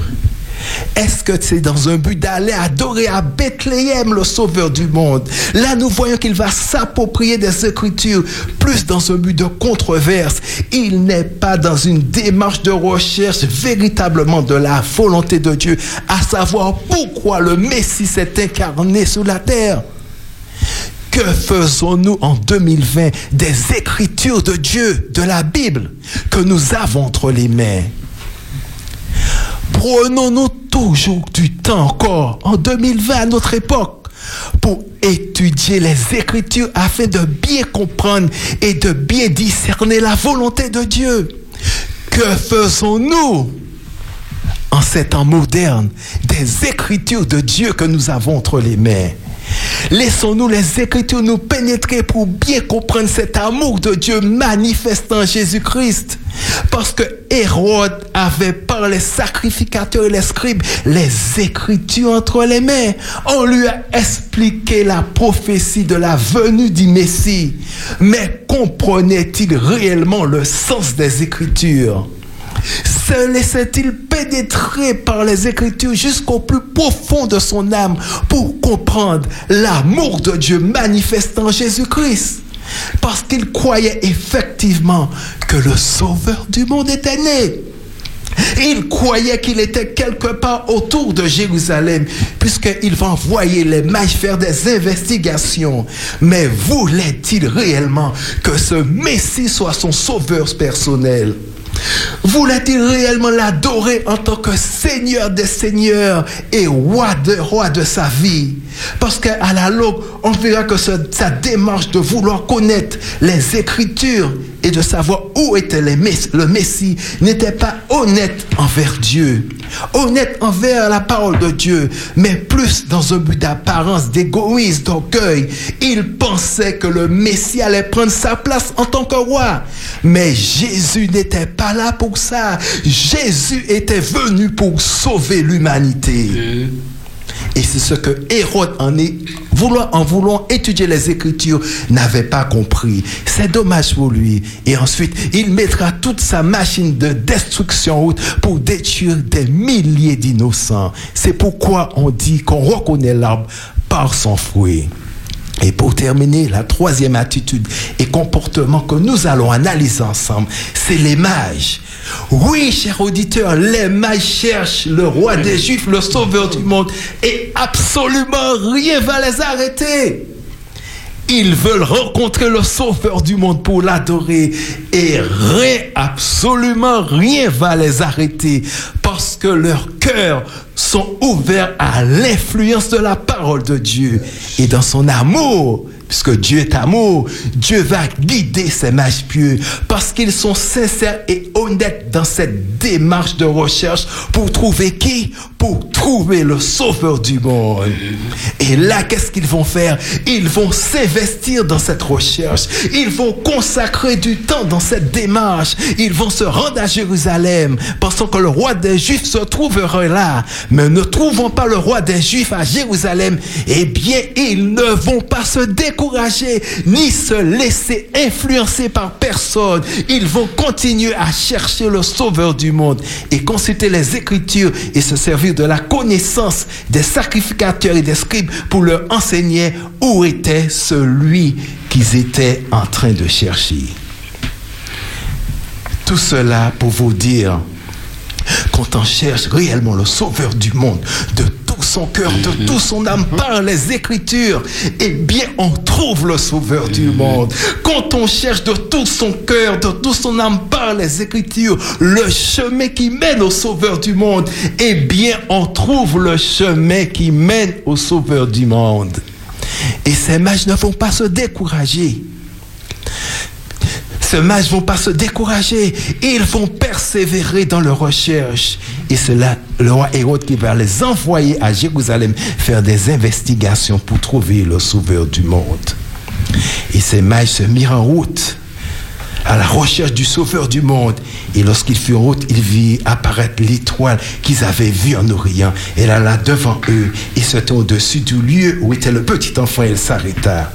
Est-ce que c'est dans un but d'aller adorer à Bethléem le Sauveur du monde? Là, nous voyons qu'il va s'approprier des Écritures, plus dans un but de controverse. Il n'est pas dans une démarche de recherche véritablement de la volonté de Dieu, à savoir pourquoi le Messie s'est incarné sur la terre. Que faisons-nous en 2020 des écritures de Dieu, de la Bible, que nous avons entre les mains? Prenons-nous toujours du temps encore, en 2020, à notre époque, pour étudier les Écritures afin de bien comprendre et de bien discerner la volonté de Dieu. Que faisons-nous en ces temps modernes des Écritures de Dieu que nous avons entre les mains? Laissons-nous les Écritures nous pénétrer pour bien comprendre cet amour de Dieu manifestant Jésus-Christ. Parce que Hérode avait par les sacrificateurs et les scribes les Écritures entre les mains. On lui a expliqué la prophétie de la venue du Messie. Mais comprenait-il réellement le sens des Écritures? Se laissait-il pénétrer par les Écritures jusqu'au plus profond de son âme pour comprendre l'amour de Dieu manifestant en Jésus-Christ Parce qu'il croyait effectivement que le Sauveur du monde était né. Il croyait qu'il était quelque part autour de Jérusalem, puisqu'il va envoyer les mages faire des investigations. Mais voulait-il réellement que ce Messie soit son sauveur personnel? Voulait-il réellement l'adorer en tant que Seigneur des Seigneurs et roi de, roi de sa vie. Parce qu'à la longue, on verra que sa démarche de vouloir connaître les Écritures et de savoir où était le Messie n'était pas honnête envers Dieu, honnête envers la parole de Dieu, mais plus dans un but d'apparence, d'égoïsme, d'orgueil. Il pensait que le Messie allait prendre sa place en tant que roi. Mais Jésus n'était pas là pour ça. Jésus était venu pour sauver l'humanité. Et c'est ce que Hérode, en, est, en voulant étudier les Écritures, n'avait pas compris. C'est dommage pour lui. Et ensuite, il mettra toute sa machine de destruction en route pour détruire des milliers d'innocents. C'est pourquoi on dit qu'on reconnaît l'arbre par son fruit. Et pour terminer, la troisième attitude et comportement que nous allons analyser ensemble, c'est les mages. Oui, chers auditeurs, les mages cherchent le roi des Juifs, le sauveur du monde, et absolument rien va les arrêter. Ils veulent rencontrer le sauveur du monde pour l'adorer et rien, absolument rien va les arrêter parce que leurs cœurs sont ouverts à l'influence de la parole de Dieu et dans son amour. Puisque Dieu est amour, Dieu va guider ces mages pieux parce qu'ils sont sincères et honnêtes dans cette démarche de recherche pour trouver qui? Pour trouver le sauveur du monde. Et là, qu'est-ce qu'ils vont faire? Ils vont s'investir dans cette recherche. Ils vont consacrer du temps dans cette démarche. Ils vont se rendre à Jérusalem, pensant que le roi des Juifs se trouverait là. Mais ne trouvant pas le roi des Juifs à Jérusalem, eh bien, ils ne vont pas se ni se laisser influencer par personne. Ils vont continuer à chercher le sauveur du monde et consulter les Écritures et se servir de la connaissance des sacrificateurs et des scribes pour leur enseigner où était celui qu'ils étaient en train de chercher. Tout cela pour vous dire, quand on cherche réellement le sauveur du monde, de son cœur, de tout son âme par les Écritures, eh bien, on trouve le sauveur du monde. Quand on cherche de tout son cœur, de tout son âme par les Écritures, le chemin qui mène au sauveur du monde, eh bien, on trouve le chemin qui mène au sauveur du monde. Et ces mages ne vont pas se décourager. Ces mages vont pas se décourager. Ils vont persévérer dans leur recherche. Et c'est là le roi Hérode qui va les envoyer à Jérusalem faire des investigations pour trouver le sauveur du monde. Et ces mages se mirent en route à la recherche du sauveur du monde. Et lorsqu'ils furent en route, ils virent apparaître l'étoile qu'ils avaient vue en Orient. Elle alla devant eux et se au-dessus du lieu où était le petit enfant. Elle s'arrêta.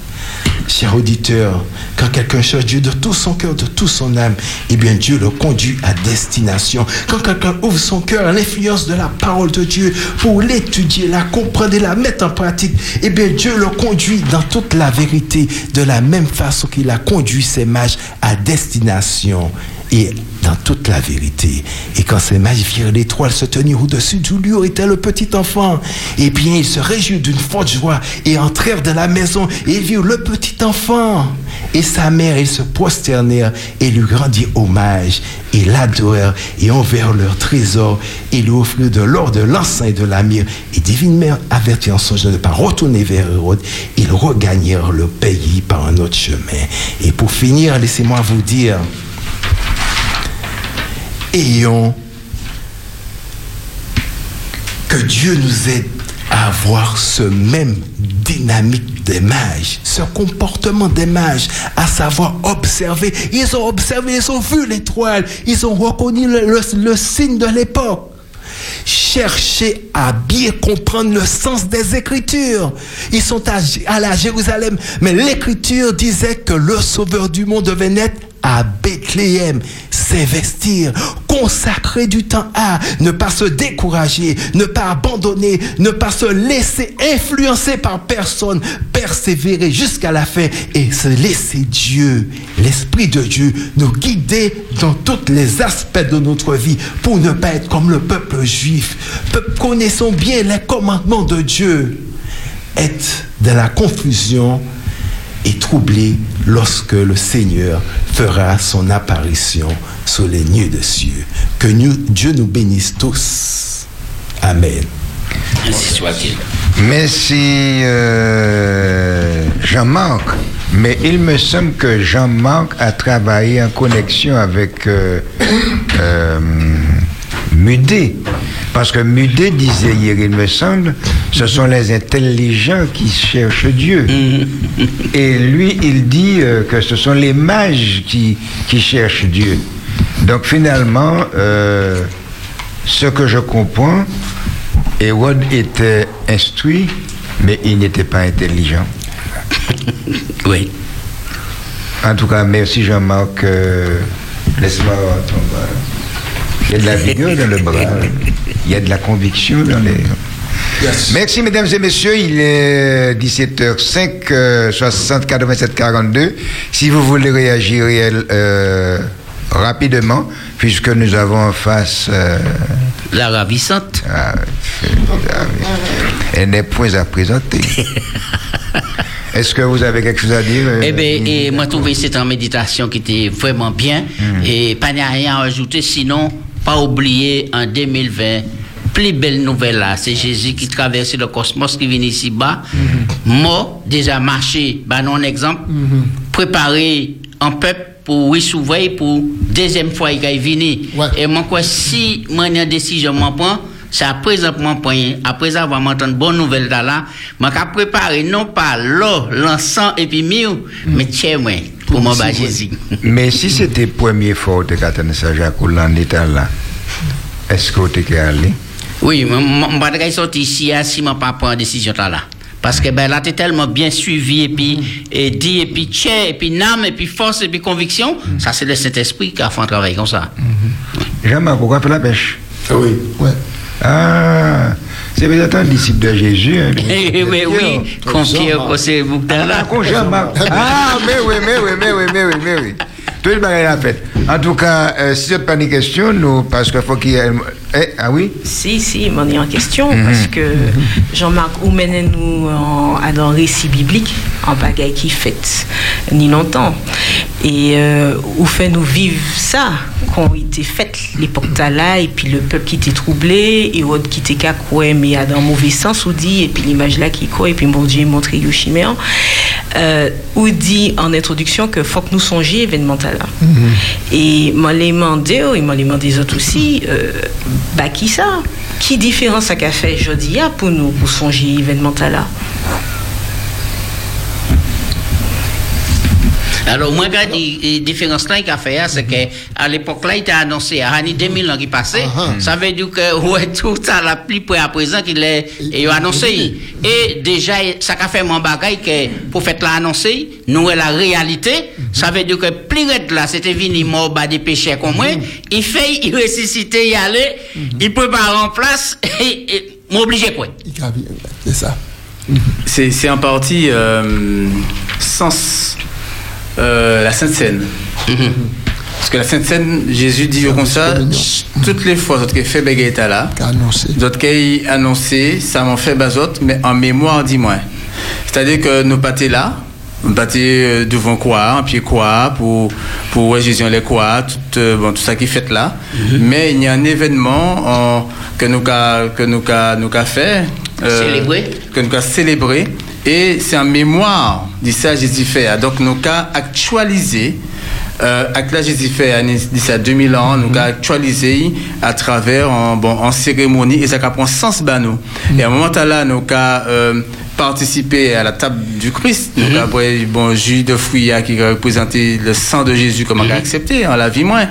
Cher auditeur, quand quelqu'un cherche Dieu de tout son cœur, de toute son âme, eh bien Dieu le conduit à destination. Quand quelqu'un ouvre son cœur à l'influence de la parole de Dieu pour l'étudier, la comprendre la mettre en pratique, eh bien Dieu le conduit dans toute la vérité de la même façon qu'il a conduit ses mages à destination et dans toute la vérité. Et quand ces virent l'étoile se tenir au-dessus où était le petit enfant, eh bien, ils se réjouirent d'une forte joie et entrèrent dans la maison et ils virent le petit enfant et sa mère. Ils se prosternèrent et lui rendirent hommage et l'adorèrent et envers leur trésor et lui offrirent de l'or, de l'encens et de la myrrhe. Et divine mère avertit en songe de ne pas retourner vers Hérode. Ils regagnèrent le pays par un autre chemin. Et pour finir, laissez-moi vous dire, ayons que Dieu nous aide à avoir ce même dynamique des mages, ce comportement des mages, à savoir observer. Ils ont observé, ils ont vu l'étoile, ils ont reconnu le, le- le signe de l'époque. Cherchez à bien comprendre le sens des Écritures. Ils sont à, à la Jérusalem, mais l'Écriture disait que le Sauveur du monde devait naître à Bethléem, s'investir, consacrer du temps à ne pas se décourager, ne pas abandonner, ne pas se laisser influencer par personne, persévérer jusqu'à la fin et se laisser Dieu, l'Esprit de Dieu, nous guider dans tous les aspects de notre vie pour ne pas être comme le peuple juif. Peuple, connaissons bien les commandements de Dieu. Être dans la confusion et troublé lorsque le Seigneur fera son apparition sur les nues de cieux. Que nous- Dieu nous bénisse tous. Amen. Ainsi soit-il. Merci euh, Jean-Marc. Mais il me semble que Jean-Marc a travaillé en connexion avec euh, euh, Mudé. Parce que Mudé disait hier, il me semble, ce sont les intelligents qui cherchent Dieu. Et lui, il dit euh, que ce sont les mages qui, qui cherchent Dieu. Donc finalement, euh, ce que je comprends, Hérode était instruit, mais il n'était pas intelligent. oui. En tout cas, merci Jean-Marc. euh, Laisse-moi. Il y a de la vigueur dans le bras. Il y a de la conviction dans les. Merci, mesdames et messieurs. Il est 17h05, euh, 60 87 42. Si vous voulez réagir euh, rapidement, puisque nous avons en face. euh, La ravissante. ah, elle n'est point à présenter. Est-ce que vous avez quelque chose à dire euh, Eh bien, et moi, trouvé cette en méditation qui était vraiment bien. Et pas n'y a rien à ajouter, sinon, pas oublier en 2020, plus belle nouvelle là, c'est Jésus qui traverse le cosmos, qui vient ici bas. Moi, déjà marché, bah non exemple, préparé en peuple pour oui souverain pour deuxième fois il est venu. Et moi quoi si moi une décision moi prends c'est à présent mon point après avoir entendu bonne nouvelle là moi qu'a préparé non pas l'eau l'encens et puis mieux mais tiens moi pour mon bas Jésus Mais si c'était la première fois que tu as Jacques, ou l'en état là, est-ce que tu es allé Oui, je ne vais sortir ici hein, si je ne pas prendre décision là. là. Parce que ben, là, tu es tellement bien suivi, et puis et dit, et puis tiens, et puis âme, et puis force, et puis conviction. Ça, c'est le Saint-Esprit qui a fait un travail comme ça. Jean-Marc, pourquoi faire la pêche? Oui. Ouais. Ah, c'est peut-être un disciple de Jésus. hein, lui. Eh oui, oui, comme Pierre, comme c'est Ah, Jean-Marc. Ah, mais oui, mais oui, mais oui, mais oui, mais oui. Tout le monde a fait. En tout cas, euh, si c'est pas une question, nous, parce qu'il faut qu'il y ait. Eh, ah oui? Si, si, m'en est en question, Mhm. parce que Jean-Marc, où menez-nous en- à dans récit biblique, en bagaille qui fait ni longtemps, et euh, où fait-nous vivre ça, quand il était fait l'époque là et puis le peuple qui était troublé, et autres qui était qu'à quoi, mais à dans mauvais sens, ou dit, et puis l'image là qui quoi, et puis mon Dieu montré Yoshiméan, euh, où dit en introduction que faut que nous songions événemental là. Et moi les demandé, et moi les demandé autres aussi, euh, bah qui ça? Qui différence ça qu'a fait pour nous, pour songer événemental là Alors, moi, regarde, la différence là qu'il a fait, c'est qu'à l'époque là, il était annoncé, à l'année 2000 ans qui passait, ça veut dire que, ouais, tout ça, la plus près à présent qu'il est, il a annoncé. Et déjà, ça a fait mon bagage que, pour faire l'a annoncé, nous, la réalité, ça veut dire que plus là, c'était venu mort, bas des péchés comme moi, il fait, il ressuscite, y aller, il peut pas en place, et, et m'obliger quoi. C'est ça. C'est c'est en partie euh, sens euh, la Sainte Seine. Parce que la Sainte Seine, Jésus dit comme ça, toutes les fois que fait Bégaïta là, d'autres qui annoncé, ça m'en fait bazot, mais en mémoire, dis-moi. C'est-à-dire que nous pâtés là, nous pâtés euh, devant quoi, en pied quoi, pour, pour ouais, Jésus en les quoi, tout, euh, bon, tout ça qui fait là. Mais il y a un événement en- que nous que nous qu'a nous qu'a fait. Célébrer. Que nous qu'a célébré. Et c'est en mémoire de ça Jésus fait. Donc nous qu'a actualisé. Euh, avec la Jésus fait d'ici à 2000 ans, nous qu'a actualisé à travers en, bon, en cérémonie et ça prend sens banou. Et à un moment là, nous qu'a euh, participé à la table du Christ. Donc après, bon, jus de fruits hein, qui représentait le sang de Jésus comme on a accepté en la vie moins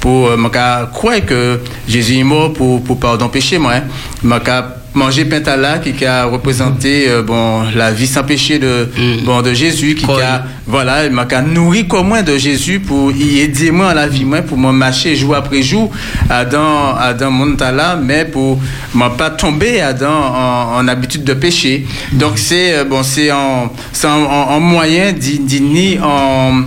pour euh, moi croire que Jésus est mort pour pour pardon péché moi. hein. Manger pentala qui a représenté euh, bon la vie sans péché de bon de Jésus qui a voilà m'a qu'a nourri comme moi de Jésus pour y aider moi à la vie moi pour me marcher jour après jour à dans à dans mon tala mais pour m'a pas tomber à dans en, en habitude de péché. Donc c'est euh, bon c'est en en, en- en moyen d'y en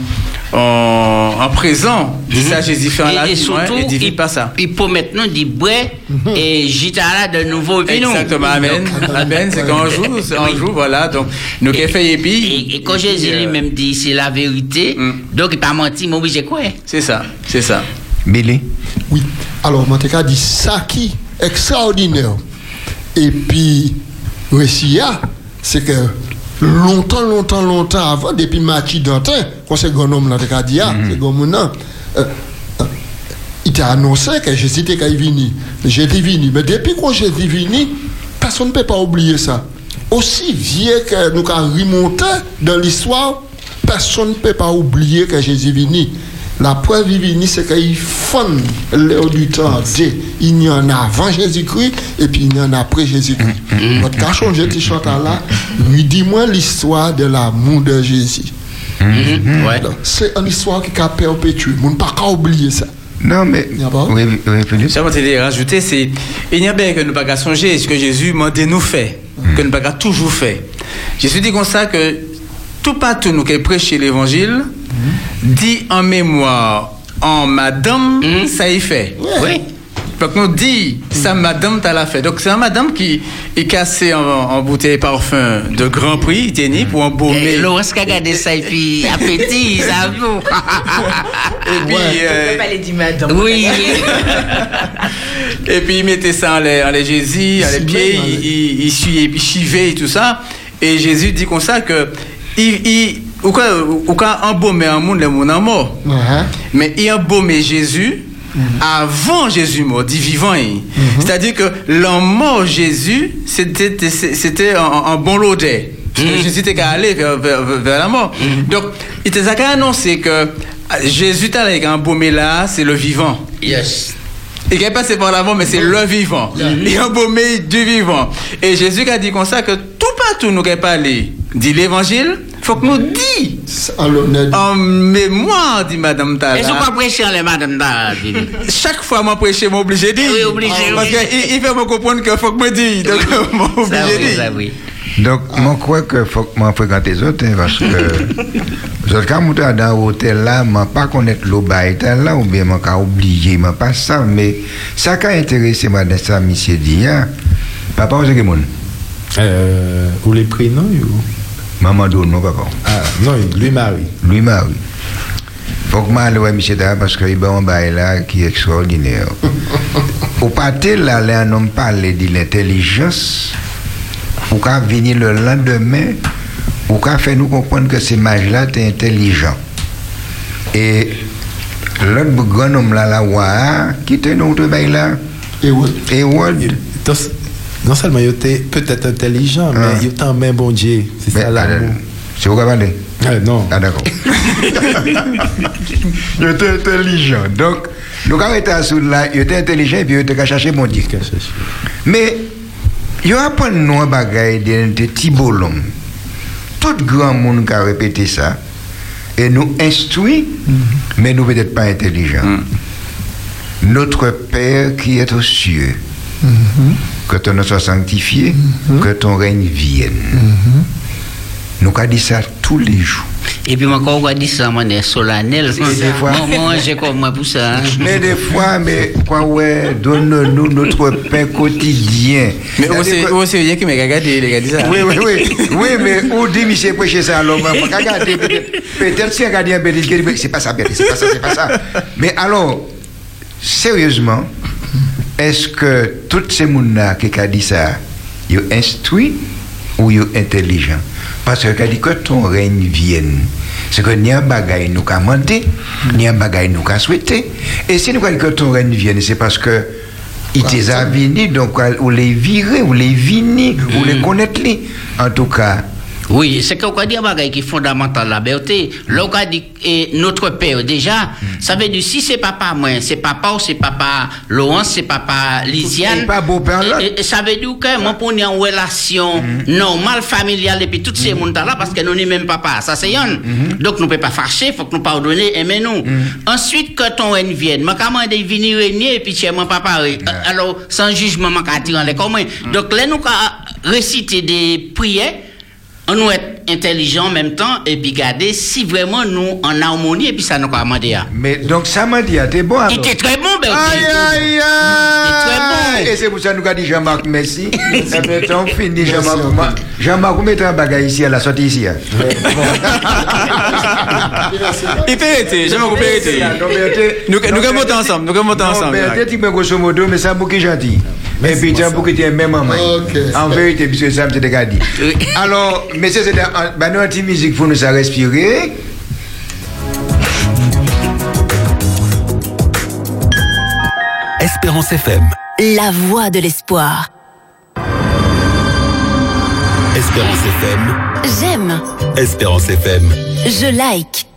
en, en présent de ça Jésus fait en la Et, et surtout, et il, pas ça il peut maintenant dire bré et j'étais là de nouveau et. Exactement, amen. Amen, c'est qu'un jour, c'est un jour, voilà. Donc, nous qui fait et puis. Et, et quand Jésus euh, lui-même dit c'est la vérité, donc il pas menti, mais obligé quoi C'est ça, c'est ça. Billy Oui. Alors, Monteka dit ça qui extraordinaire. Et puis, récit, là, c'est que longtemps, longtemps, longtemps avant, depuis Machi Dantin, quand c'est grand homme ah, c'est grand euh, euh, il t'a annoncé que Jésus était venu. Jésus venu. Mais depuis que Jésus venu, personne ne peut pas oublier ça. Aussi vieux que nous avons remonté dans l'histoire, personne ne peut pas oublier que Jésus venu. La preuve est venue, c'est qu'il fonde l'heure du temps. Dieu. Il y en a avant Jésus-Christ et puis il y en a après Jésus-Christ. Votre cas changer de chanteur là, lui dis-moi l'histoire de l'amour de Jésus. Ouais. C'est une histoire qui a perpétué. On ne peut pas oublier ça. Non, mais. Oui, oui, Philippe. Ça, rajouter, c'est. Il n'y a bien que nous pas songer ce que Jésus m'a dit nous fait, que nous pas toujours fait. Jésus dit comme ça que tout partout nous qui prêcher l'évangile, dit en mémoire, en madame, ça y fait. Oui. Donc nous dit, ça madame t'as la fait. Donc c'est un madame qui est cassé en, en bouteille parfum de grand prix, il tenait pour embaumer. Et Laurence qui a gardé ça et puis appétit, ça vous. Et puis, euh, peut pas les dire madame. Oui. et puis il mettait ça en les, en les Jésus, en les pieds, il, il, il suivait, il chivait et tout ça. Et Jésus dit comme ça que il, il ou quoi, ou quoi embaumer un monde, le monde en mort. Mais il embaumer Jésus avant Jésus mort, dit vivant. il. C'est-à-dire que l'en mort Jésus, c'était c'était un, bon. Parce que Jésus était qu'à aller vers, la mort. Donc, il était qu'à annoncer que Jésus t'a embaumé là, c'est le vivant. Yes. Il est passé par la mort, mais c'est le vivant. Il est embaumé du vivant. Et Jésus a dit comme ça que tout partout nous qui parlé dit l'évangile, faut que nous dit en mémoire, dit Madame Tala. Ils sont pas prêchés les Madame Tala. Chaque fois, moi prêcher, moi obligé de dire. Oui, obligé, Parce obligé. qu'il il fait me comprendre qu'il faut que me dise. Donc, moi obligé de dire. Donc, moi, je crois que faut que moi fréquente les autres, hein, parce que, quand je suis dans l'hôtel là, je ne pas connaître bail là, ou bien je oublié, je pas ça, mais ça qui a intéressé dans ça, monsieur dit, hein, papa, vous savez Euh, ou les prénoms ou... Maman non, papa. Ah, non, lui-Marie. Lui-Marie. Faut que moi, ouais, monsieur Dara, parce qu'il y a un bail là qui est extraordinaire. Au pâté, là, là, homme parle de l'intelligence, ou quand venir le lendemain, ou quand fait nous comprendre que ces mages-là étaient intelligents. Et l'autre grand homme là, là, qui était notre bail là, Ewald. Donc, non seulement il était peut-être intelligent, Ah. mais il était en même bon Dieu. C'est ça l'amour. C'est vous qui Ah, non. Ah, d'accord. il était intelligent. Donc, nous, quand on était à Soud là, il était intelligent et puis il était chercher mon Dieu. Mais, il y a pas de nom bagaille de bolons. Tout grand monde qui a répété ça et nous instruit, mais nous peut-être pas intelligents. Notre Père qui est aux cieux, que ton nom soit sanctifié, que ton règne vienne. Nous avons dit ça tous les jours. Et puis, encore, on va dire ça, man, solennel. Des fois. Moi, j'ai comme moi pour ça. hein. Mais des fois, mais quoi, ouais, donne-nous notre pain quotidien. Mais rien qui m'a regardé, il a dit ça. Oui, oui, oui. Oui, mais où dit monsieur prêcher ça alors peut-être si regarder un peu il dit, c'est pas ça, c'est pas ça, c'est pas ça. Mais alors sérieusement, est-ce que tous ces gens qui ont dit ça, ils sont instruits ou ils sont intelligents Parce que quand dit que ton règne vienne, c'est que ni un bagaille nous qu'a demandé, ni un bagaille nous qu'a souhaité. Et si nous dit que ton règne vienne, c'est parce que il t'es a venu, donc ou les virer, ou les vini, ou les connaître. li. En tout cas, Oui, c'est qu'on dit un bagage qui est fondamental, la beauté. Là, on dit et notre père, déjà, ça veut dire si c'est papa, moi, c'est papa ou c'est papa Laurence, c'est papa Lisiane. Et pas beau-père là. Et- et Ça veut dire que moi, pour nous en relation normale, familiale, et puis tous ces monde là, parce que nous n'est même papa, ça c'est yon. Donc, nous ne pouvons pas fâcher, faut que nous pardonner, aimer nous. Ensuite, que ton règne vienne, moi, comment de venir régner, et puis chez mon papa, euh, alors, sans jugement, moi, tirer les communs. Donc, là, nous, réciter des prières, on nous être intelligent en même temps et puis garder si vraiment nous en harmonie et puis ça nous hein. mais donc ça m'a dit, ah, t'es bon alors. Il était très bon, ben. Aïe, aïe, aïe! Et c'est pour ça que nous avons dit Jean-Marc, merci. Ça fait temps fini, Jean-Marc. Ma- Jean-Marc, vous mettez un bagage ici, à la sortie ici. hein. Il peut être, beaucoup peut t'es- Nous nous allons monter ensemble, nous allons monter Non, ensemble. mais t'es grosso modo, mais c'est un bouquet gentil. Et puis, bouquet qui est même en main. En vérité, puisque ça me déjà dit. Alors, messieurs, c'est un, ben, nous, un petit musique pour nous à respirer. Espérance FM. La voix de l'espoir. Espérance FM. J'aime. Espérance FM. Je like.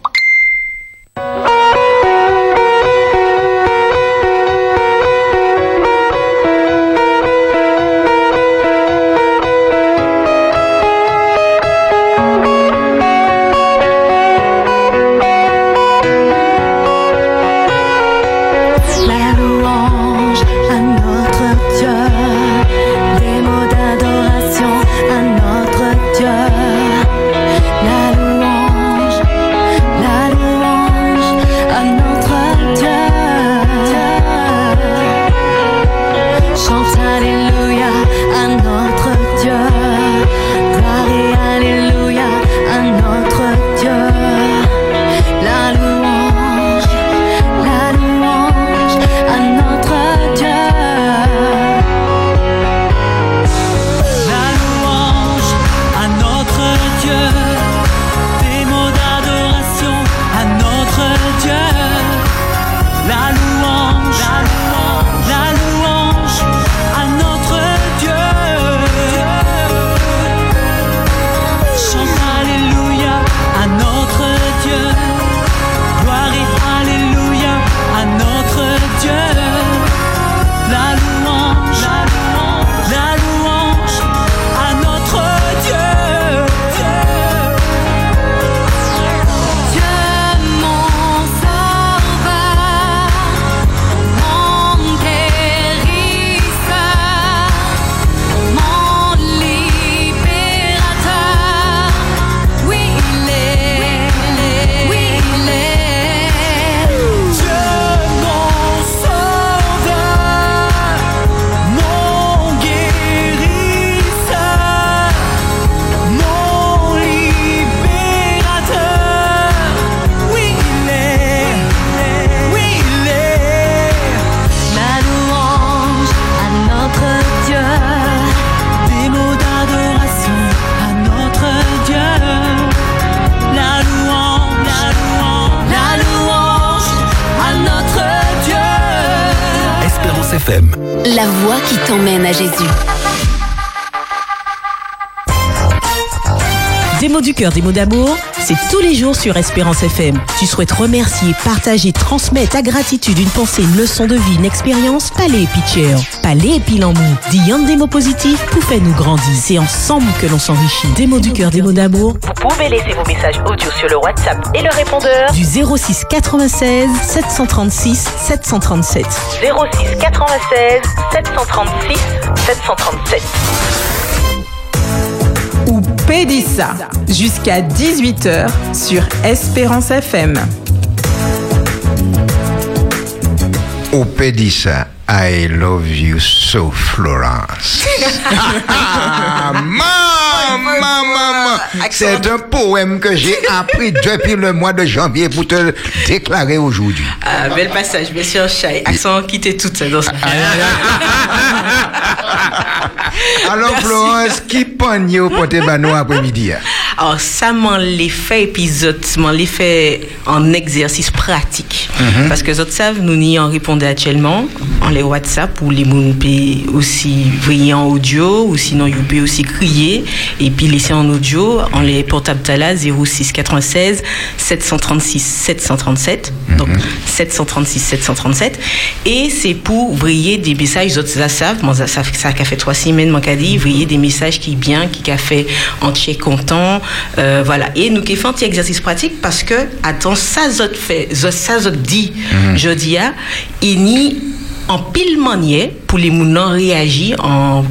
D'amour, c'est tous les jours sur Espérance FM. Tu souhaites remercier, partager, transmettre ta gratitude, une pensée, une leçon de vie, une expérience, palais et pitcher. Palais et pilamou. Dis un des mots positifs pour faire nous grandir. C'est ensemble que l'on s'enrichit. Des mots du cœur, des mots d'amour. Vous pouvez laisser vos messages audio sur le WhatsApp et le répondeur Du 06 96 736 737. 06 96 736 737. Ou Pédissa jusqu'à 18h sur Espérance FM. Opédissa, I love you so, Florence. maman, maman, c'est un poème que j'ai appris depuis le mois de janvier pour te déclarer aujourd'hui. Ah, bel passage, monsieur Chai. Accent quitté toute dans ça. Alors, Florence, qui pogne au pote bano après-midi? hein? Alors, ça m'en les fait épisode, m'en les fait en exercice pratique. Mhm. Parce que autres savent, nous n'y en répondons actuellement, en les WhatsApp ou les moun peut aussi en audio, ou sinon vous pouvez aussi crier, et puis laisser en audio, en les portables Tala 06 96 736 737. Donc, 736 737. Et c'est pour vriller des messages, les autres ça savent, moi ça, ça, ça a fait trois semaines, moi qu'a dit, vriller des messages qui bien, qui a fait entier content, euh, voilà. Et nous qui fait un petit exercice pratique parce que, attends, ça zot fait, ça zot dit, je dis, ah, il n'y en pile manière pour les en,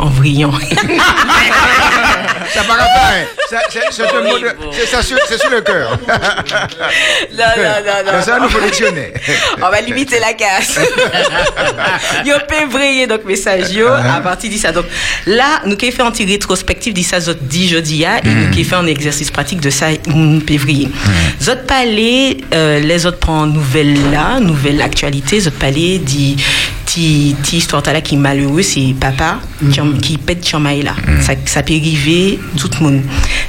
en. Ça paraît pas, c'est- sur- le cœur. Non, non, non, non. Ça, nous dictionner. On va limiter la casse. yo peut donc message yo Uh-huh. à partir de ça. Donc là, nous qui fait un petit rétrospectif de ça zot dit jeudi a, et nous qui fait un exercice pratique de ça nous peut vrayer. Zot parler euh, les autres prend nouvelle là, nouvelle actualité, zot parler dit ti ti histoire là qui est malheureux c'est papa qui, qui pète chamaï là. Ça ça peut arriver tout le monde.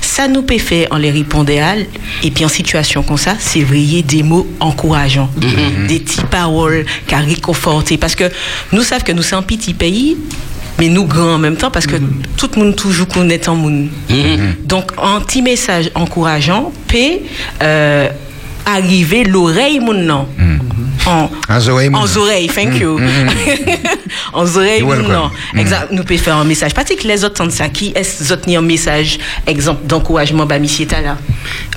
Ça nous peut faire en les répondant à et puis en situation comme ça, c'est vrayer des mots encourageants, des petites paroles qui réconfortent parce que nous savons que nous sommes un petit pays mais nous grands en même temps parce que tout le monde toujours connaît en monde. Donc un petit message encourageant peut euh, arriver l'oreille mon nom. En, En oreille, mon en nom. oreilles, thank Mm, you. mm, mm. en oreilles. Mm. Exact. Nous pouvons faire un message pratique. Les autres, tant ça, qui est-ce autres ni un message, exemple, d'encouragement, bah, monsieur là.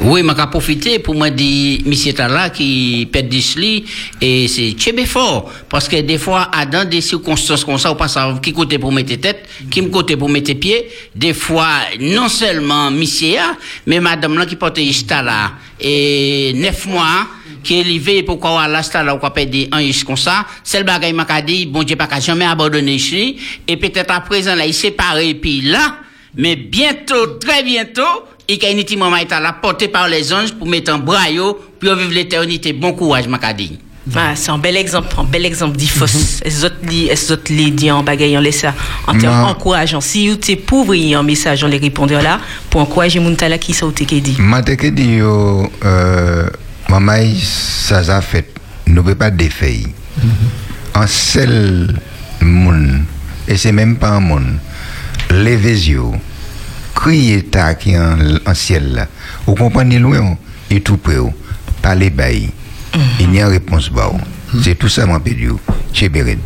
Oui, je vais profiter pour me dire, monsieur Tala qui pète d'isli, et c'est tchébé fort. Parce que des fois, à dans des circonstances comme ça, on pas savoir qui côté pour mettre tête, qui me côté pour mettre pied. Des fois, non seulement monsieur, a, mais madame là qui porte juste là, et neuf mois, qui est livré pourquoi on a là, on peut perdre un ici comme ça. C'est le bagage m'a bon Dieu, pas qu'à jamais abandonner ici. Et peut-être à présent, là, il séparé, puis là, mais bientôt, très bientôt, une petite maman est là, portée par les anges pour mettre un bras, yo, pour vivre l'éternité. Bon courage, m'a. Ah, c'est un bel exemple, un bel exemple d'IFOS. Est-ce autres li- est-ce autres les dit en bagaille, en laisse ça, en termes Non. encourageants. Si vous t'es pour envoyer un message, on les répondre là, pour encourager mon tala qui ça ou t'es dit. Mante ke di yo, euh, maman, ça a fait, ne pouvons pas défaire. Un seul monde, et c'est même pas un monde, levez les yeux, criez ta qui en, en ciel là. Vous comprenez loin, et tout près, parlez bail. Il n'y a réponse bas. C'est tout ça, mon pédio. Chez Béred.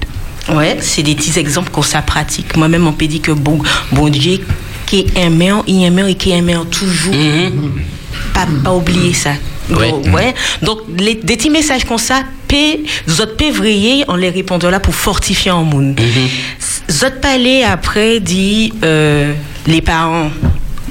Ouais, c'est des petits exemples qu'on ça pratique. Moi-même, on peut dire que bon, bon Dieu, qui aimait, il aimait et qui aimait toujours. Pas, pas oublier ça. Ouais. Donc, ouais. Donc, les, des petits messages comme ça, paix, autres pévrier, on les répondant là pour fortifier en monde. Zot parler après dit euh, les parents.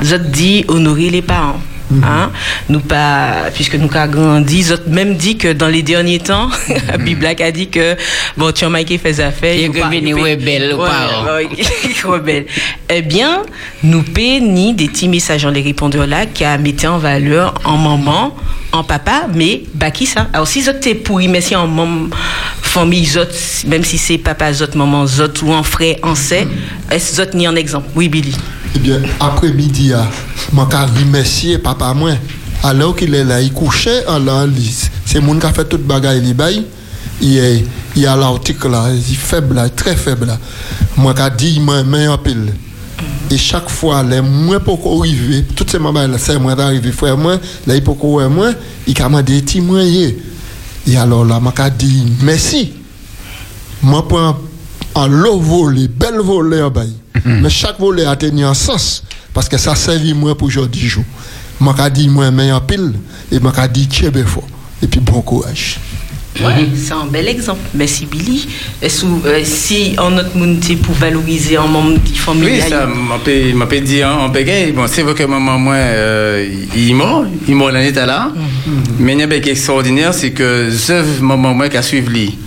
Zot dit honorer les parents. Hein? Nous pas, puisque nous avons grandi, même dit que dans les derniers temps, Bible a dit que bon, tu as Mike fait affaires. Il y a faut que pas- rebelle rebelle. Eh bien, nous ni des petits messages en les répondeurs là qui a mis en valeur en maman, en papa, mais bah qui ça Alors si zot t'es pourri, mais si en maman, famille zot, même si c'est papa zot, maman zot ou en frère, en sait, est-ce zot ni un exemple? Oui, Billy. Eh bien, après-midi, ah, je remercier papa moi. Alors qu'il est là, il couchait en il- c'est mon qui a fait toute bagaille, il bail. il il a l'article là, il est faible très faible là. Moi, qu'a dit, moi, mais en pile. Et chaque fois, les moins pour qu'on arrive, toutes ces mamans là, c'est moi d'arriver, frère moi, là, il pour moi, il a demandé des moyens. Et alors là, moi, qu'a dit, merci. Moi, un lot volé, belle volée en bail. Mais chaque volet a tenu un sens. Parce que ça servit moi pour aujourd'hui jour. Qu'a dit, moi, mais en pile. Et qu'a dit, tiens, fort. Et puis, bon courage. Ouais, c'est un bel exemple. Merci Billy. Est-ce que, euh, si en notre monde pour valoriser un membre de famille Oui, ça, on peut, dire en bégaye. Bon, c'est vrai que maman, moi, euh, il est mort, il est mort l'année là. Mais il y a un qui est extraordinaire, c'est que œuvres maman, moi, qui a suivi lui.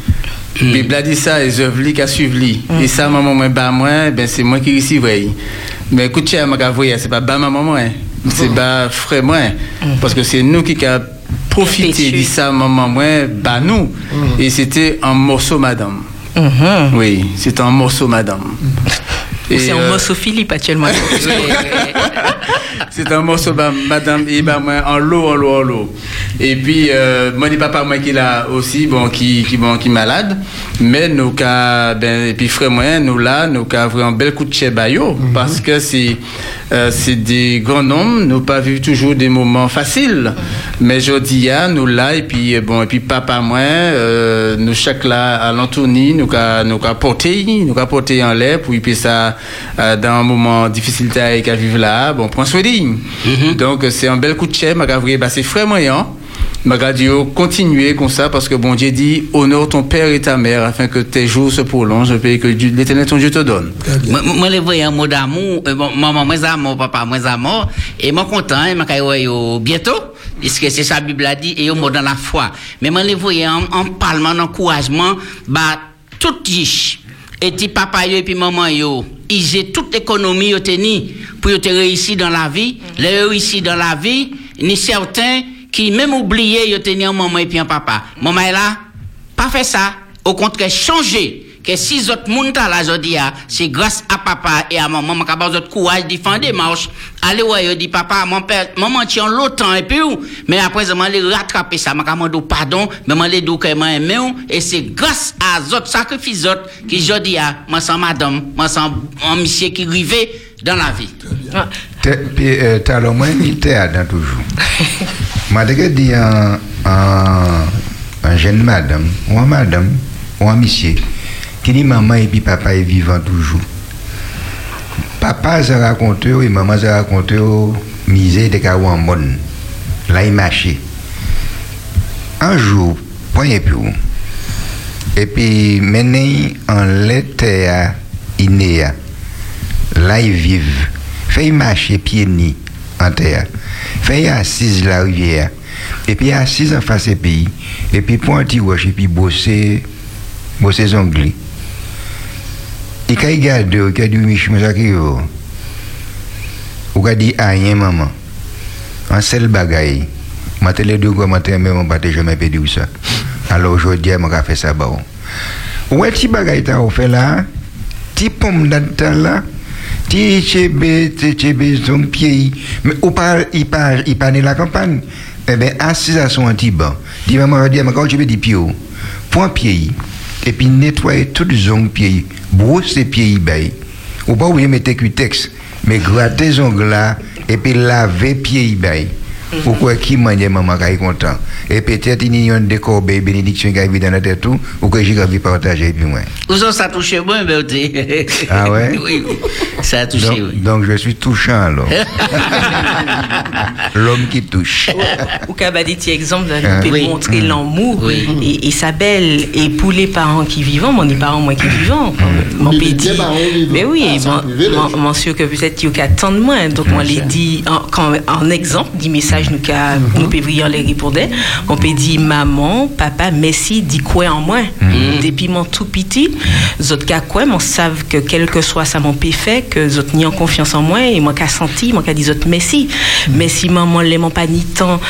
La Bible a dit ça, qui a suivi lui. Et ça, maman, moi, bah, moi, ben, c'est moi qui recevrai. Mais écoute, c'est pas bah, maman, moi, c'est bah, frère, moi. Parce que c'est nous qui avons profité de ça, maman, moi, bah, nous. Et c'était un morceau, madame. Oui, c'est un morceau, madame. Ou c'est un euh, morceau Philippe actuellement. c'est un morceau, bah, madame, et bah, moi, en l'eau, en l'eau, en l'eau. Et puis, euh, moi, dis papa, moi, qui là aussi, bon, qui, qui, bon, qui malade. Mais nous, qu'a, ben, et puis, frère, moi, nous là, nous, qu'a vraiment un bel coup de chebayo. Parce que c'est, euh, c'est des grands hommes, nous pas vu toujours des moments faciles. Mais je dis, ah, nous là, et puis, euh, bon, et puis, papa, moi, euh, nous, chaque là, à l'Anthony, nous, qu'a, nous, qu'a porté, nous, qu'a porté en l'air, puis, puis ça, euh, dans un moment difficile qu'à vivre là, bon, prends soin d'eux. Donc, c'est un bel coup de vrai, bah, c'est frère moyen. Ma radio, continuez comme ça parce que bon Dieu dit honore ton père et ta mère afin que tes jours se prolongent et que Dieu- l'éternel ton Dieu te donne. Moi, moi, les voyais un mot d'amour, euh, maman, moi, amour, papa, moi, amour, et moi, content, et moi, quand yo bientôt, puisque c'est ça, la Bible a dit, et yo, mot dans la foi. Mais moi, les voyais en, en parlement, en encouragement, bah, tout riche. Et ti papa yo, et puis maman yo, toute l'économie pour réussir dans la vie, les réussir dans la vie, ni certains qui même oublié yo teni un maman et puis un papa. Maman est là, pas fait ça. Au contraire, changer. Que si autres monde là, je dis, ah, c'est grâce à papa et à maman, capable autres courage de défendre marche. Allez, ouais, yo dit, papa, mon père, maman tient longtemps et puis, ou. mais après, je vais rattraper ça, je vais pardon, mais je vais dire que je aimé, ou. et c'est grâce à autres sacrifices autres que je dis, ah, moi, sans madame, moi, sans un monsieur qui rivait dans la vie. T'as le moins théâtre dans toujours. M'a dit un, un, un jeune madame, ou un madame, ou un monsieur, qui dit maman et puis papa est vivant toujours. Papa s'est raconté, et maman s'est raconté, misé de monde. Là, il marchait. Un jour, point puis, et puis, maintenant, en l'été, inéa, là, ils vivent. Fait marcher pieds nus en terre. Fait assise la rivière. Et puis assise en face du pays. Et puis petit roche, et puis bosser, bosser son Ti ka yi gade ou, ki a di wish mwen sa ki yo. Ou ka di a yen maman. An sel bagay. Mate le do gwa mate mwen mwen pati jome pedi ou sa. Alo jodi a mwen ka fe sa ba ou. Ou e ti bagay ta ou fe la, ti pom dat ta la, ti chebe, ti chebe son pie. Ou par, i par, i par ni la kampan. Ebe, asisa son an ti ban. Di maman jodi a mwen ka ou chebe di pie ou. Pon pie yi. Toute zone pied, brosser pieds, ben, ou pas oublier mettre cutex, mais gratter son là, et puis laver pieds, ben. Ou quoi qui mange maman qui est content. Et peut-être il y a un décor bénédiction qui arrive dans la tête tout, ou que j'ai envie de partager puis moi. Où ça, ça touche moi, Berté? Ah ouais? Oui, oui. Ça a touché, donc, oui. donc je suis touchant alors. L'homme qui touche. Ou Hein. nous peut Oui. montrer Mm. l'amour et, et sa belle. Et pour les parents qui vivent, mon les parents moi qui vivent, mon Mais deux parents vivants. Mais oui, Ah, mon- mon- mon sûr que peut-être il y a tant de moins. Donc, on les dit en, exemple, du message nous qu'a nous peut briller les répondre. On peut dire maman, papa, merci, dis quoi en moi? Depuis mon tout petit, autres qu'à quoi, on savent que quel que soit ça mon fait, que autres ni en confiance en moi et moi qu'a senti, moi qu'a dit autres merci. Merci maman, les mon pas ni temps,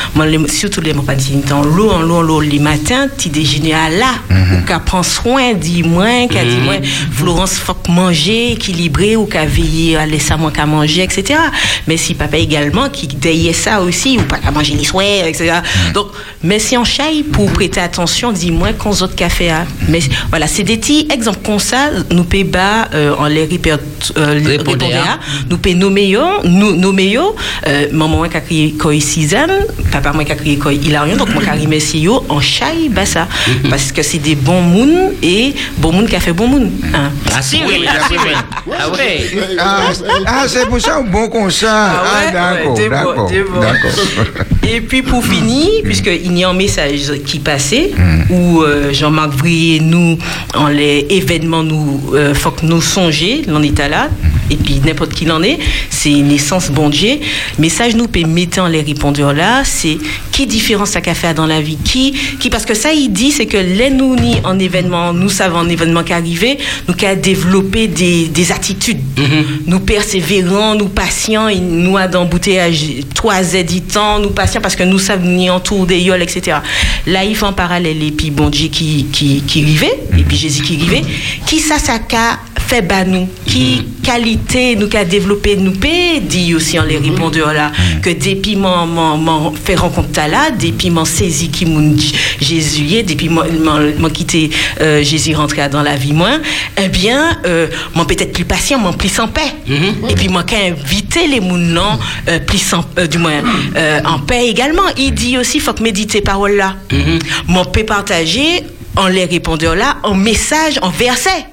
surtout les mon pas ni temps, l'eau en l'eau en l'eau les matins, petit déjeuner à là, ou qu'a prend soin, dis moi, qu'a dit moi, Florence faut manger équilibré ou qu'a veiller à laisser moi qu'à manger, etc. Mais si papa également qui derrière ça aussi, ou pas à manger les souhaits, etc. Donc, mais si on chaille pour prêter attention, dis-moi qu'on autres café a. Mais voilà, c'est des petits exemples comme ça, nous paye bas euh, en les répéter, euh, hein. nous paye nos meilleurs, nous, nos meilleurs, euh, maman moi qui a crié koi Suzanne, papa moi qui a crié koi Hilarion, donc moi qui a remercié yo en chaille, bah ça. Parce que c'est des bons moun et bon moun qui a fait bon moun. Hein. Ah si, oui, ah oui. Ah oui. C'est pour ça un bon concert. Ah Ah, ouais, d'accord, d'accord, d'accord. Et puis pour finir, puisqu'il y a un message qui passait, où euh, Jean-Marc Vrier, nous, en les événements, nous, euh, faut que nous songer, l'on est là, et puis n'importe qui l'en est, c'est naissance bon Dieu. Message nous peut mettre en les répondeurs là, c'est qui différence ça qu'a fait dans la vie, qui, qui, parce que ça il dit, c'est que les nous ni en événement, nous savons en événement qui arrivé, nous qu'à développer des, des attitudes, nous persévérants, nous patients, et nous à d'embouteillage trois éditants, nous patients parce que nous savons ni entour des yoles, etc. Là, il fait en parallèle, et puis bon Dieu qui, qui, qui rivait, et puis Jésus qui rivait, qui ça, ça qu'a fait bas nous, qui qualité nous qu'a développé nous paie, dit aussi en les répondeurs là, que depuis mon, mon, mon fait rencontre là, depuis mon saisi qui moun Jésus depuis mon, mon, mon quitté euh, Jésus rentré dans la vie moi, eh bien, euh, mon peut-être plus patient, mon plus en paix. Et puis moi qu'à inviter les moun non, euh, plus en, euh, du moins, euh, en paix également. Il dit aussi, faut que méditer parole là. Mon peut partager en les répondeurs là, en message, en verset.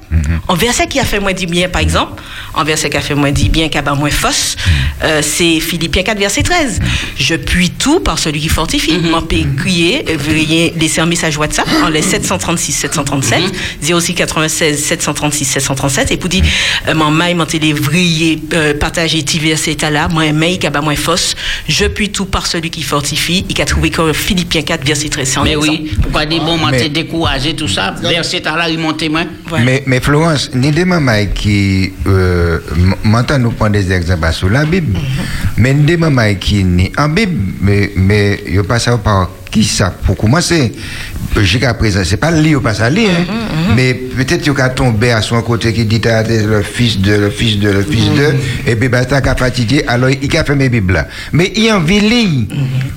En verset qui a fait moins dit bien, par exemple, en verset qui a fait moins dit bien, qui a moins fausse, euh, c'est Philippiens 4, verset 13. Je puis tout par celui qui fortifie. M'en peut crier, euh, veuillez laisser un message WhatsApp en les 736 737, 06 96 736 737, et pour dire, euh, m'en maille, m'en télévrier, euh, partager verset là, moins mail, qui a moins fausse. Je puis tout par celui qui fortifie, et qui a trouvé que Philippiens 4, verset 13. C'est un Mais exemple. oui, pourquoi dire bon, moi Mais- t'es découragé, tout ça, verset à la remontée, moi. Mais, mais Florence, ni des mamans qui euh, m- m'entend nous prendre des exemples sur la Bible, mais ni des mamans qui ni en Bible, mais mais yo pas savoir par qui ça pour commencer. Euh, Jusqu'à présent, c'est pas le lire, pas ça lire, hein. mais peut-être qu'il a tombé à son côté qui dit t'as t'es le fils de, le fils de, le fils de, et puis basta qu'a fatigué, alors il a fait mes Bibles. Mais il en veut lire,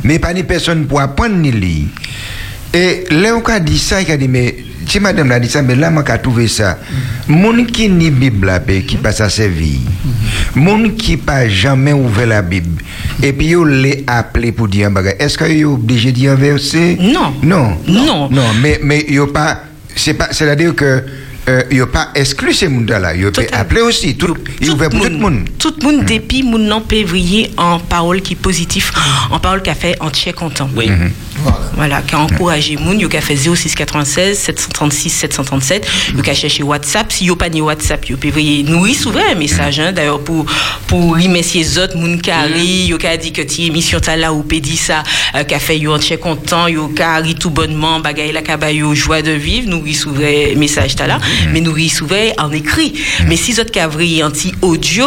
mais pas ni personne pour apprendre ni lire. Et là, on a dit ça, il a dit, mais si madame l'a dit ça, mais là, on a trouvé ça. Moun qui ni Bible là, ben, qui passe à sa vie, moun qui pas jamais ouvert la Bible, et puis il l'a appelé pour dire un bagage, est-ce qu'il est obligé de dire un verset Non. Non. Non. Non, mais, mais il pas, c'est pas, c'est-à-dire que, euh, il a pas exclu ces mondes là, il peut appeler aussi, tout, il ouvert pour tout le monde. Tout le monde, depuis, moun nan peut vriller en parole qui est positif, en parole qui a fait en tiers content. Oui. Voilà, qui a encouragé moun, qui a fait 06 96 736 737, yo qui a cherché WhatsApp, si yo pas ni WhatsApp, yo peut nourrir souvent un message, hein, d'ailleurs, pour, pour remercier les autres moun yo qui a dit que ti émission là, ou dire ça, euh, qui a fait yo en tiers content, qui a ri tout bonnement, bagay la kaba yo joie de vivre, nourrir souvent message là, mais nourrir souvent en écrit. Mais si autres qui a vrillé anti audio,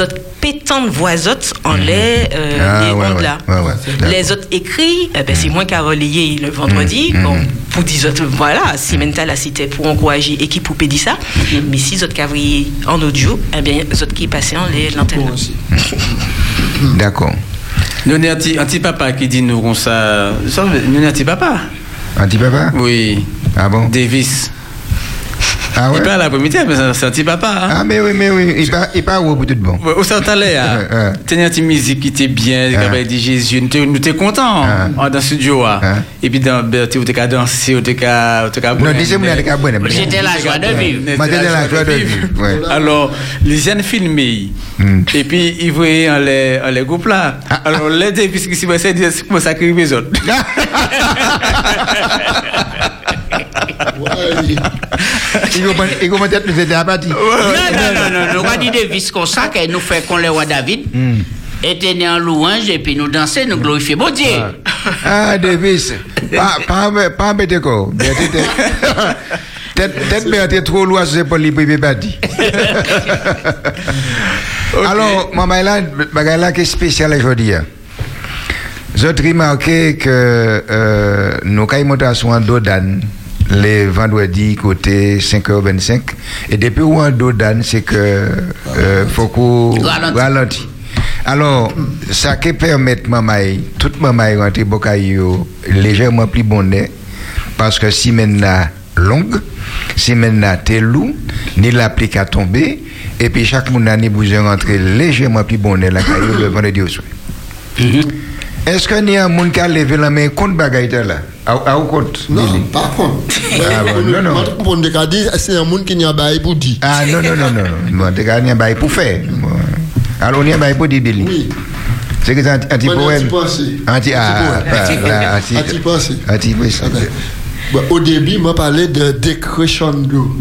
autres pétante voix autres en les, euh, Ah, les ouais, ondes ouais, là. ouais, ouais, d'accord. les autres écrits, eh ben, c'est moi qui a relayé le vendredi. Bon, pour dire voilà, si mental là, c'était pour encourager équipe pour pédir ça. Mais si autres qui a vrillé en audio, eh bien, les autres qui passaient en les- l'antenne. D'accord. Nous avons un petit- un petit papa qui dit nous ça. ça, Nous avons un petit papa. Un petit papa? Oui. Ah bon? Davis. Ah ouais? Il parle à la première, mais c'est un petit papa. hein? Ah, mais oui, mais oui, il part, il part où pour tout bon Ouais, Où ça t'allait Ouais, ouais. Tenir une petite musique qui était bien, qui Ah. avait dit Jésus, nous t'es- content Ah. hein, dans le studio. hein. Et puis dans Berthe, où t'es qu'à danser, où t'es qu'à. Non, bonnes. J'étais la joie de vivre. Moi, j'étais la joie de vivre. Alors, les jeunes filmés, et puis ils voyaient en les, en les groupes là. Ah, Alors, les Davis qui s'y passaient, ils commencent à crier les autres? Il commence à nous aider à bâtir. Non, non, non, non, nous avons dit des vis comme ça, que nous fait qu'on les voit David. était né en louange et puis nous danser, nous glorifier bon Dieu. Ah, Davis, pas, pas, pas embêter quoi. Tête est trop loin, c'est pour bébé bâti. Alors, maman, là, bagay là qui est spécial aujourd'hui. hein. J'ai remarqué que euh, nous, quand nous sommes en Dodan, les vendredis côté 5h25, et depuis où en Dodan, c'est que euh, Ralentit. ralentit. Alors, ça qui permet maman, toute maman rentrer bocaillou légèrement plus bonnet parce que si maintenant longue, si maintenant t'es loup, ni l'applique à tomber, et puis chaque monde a besoin rentrer légèrement plus bonnet la caillou le vendredi au soir. Est-ce qu'il y a un monde qui a levé la main contre bagaille là? À à ou contre Non, pas contre. Ah bon, non, non. On a a dire. Ah non, non, non, non. t'es gagné un bail pour faire. Bon. Alors, on y a bail pour dire, Billy? Oui. C'est que c'est un anti-poème. Anti-pensée. Anti, ah, Anti-poème. ah, là, anti- Anti-pensée. Anti-pensée. Bon, au début, moi parlais de décrescendo.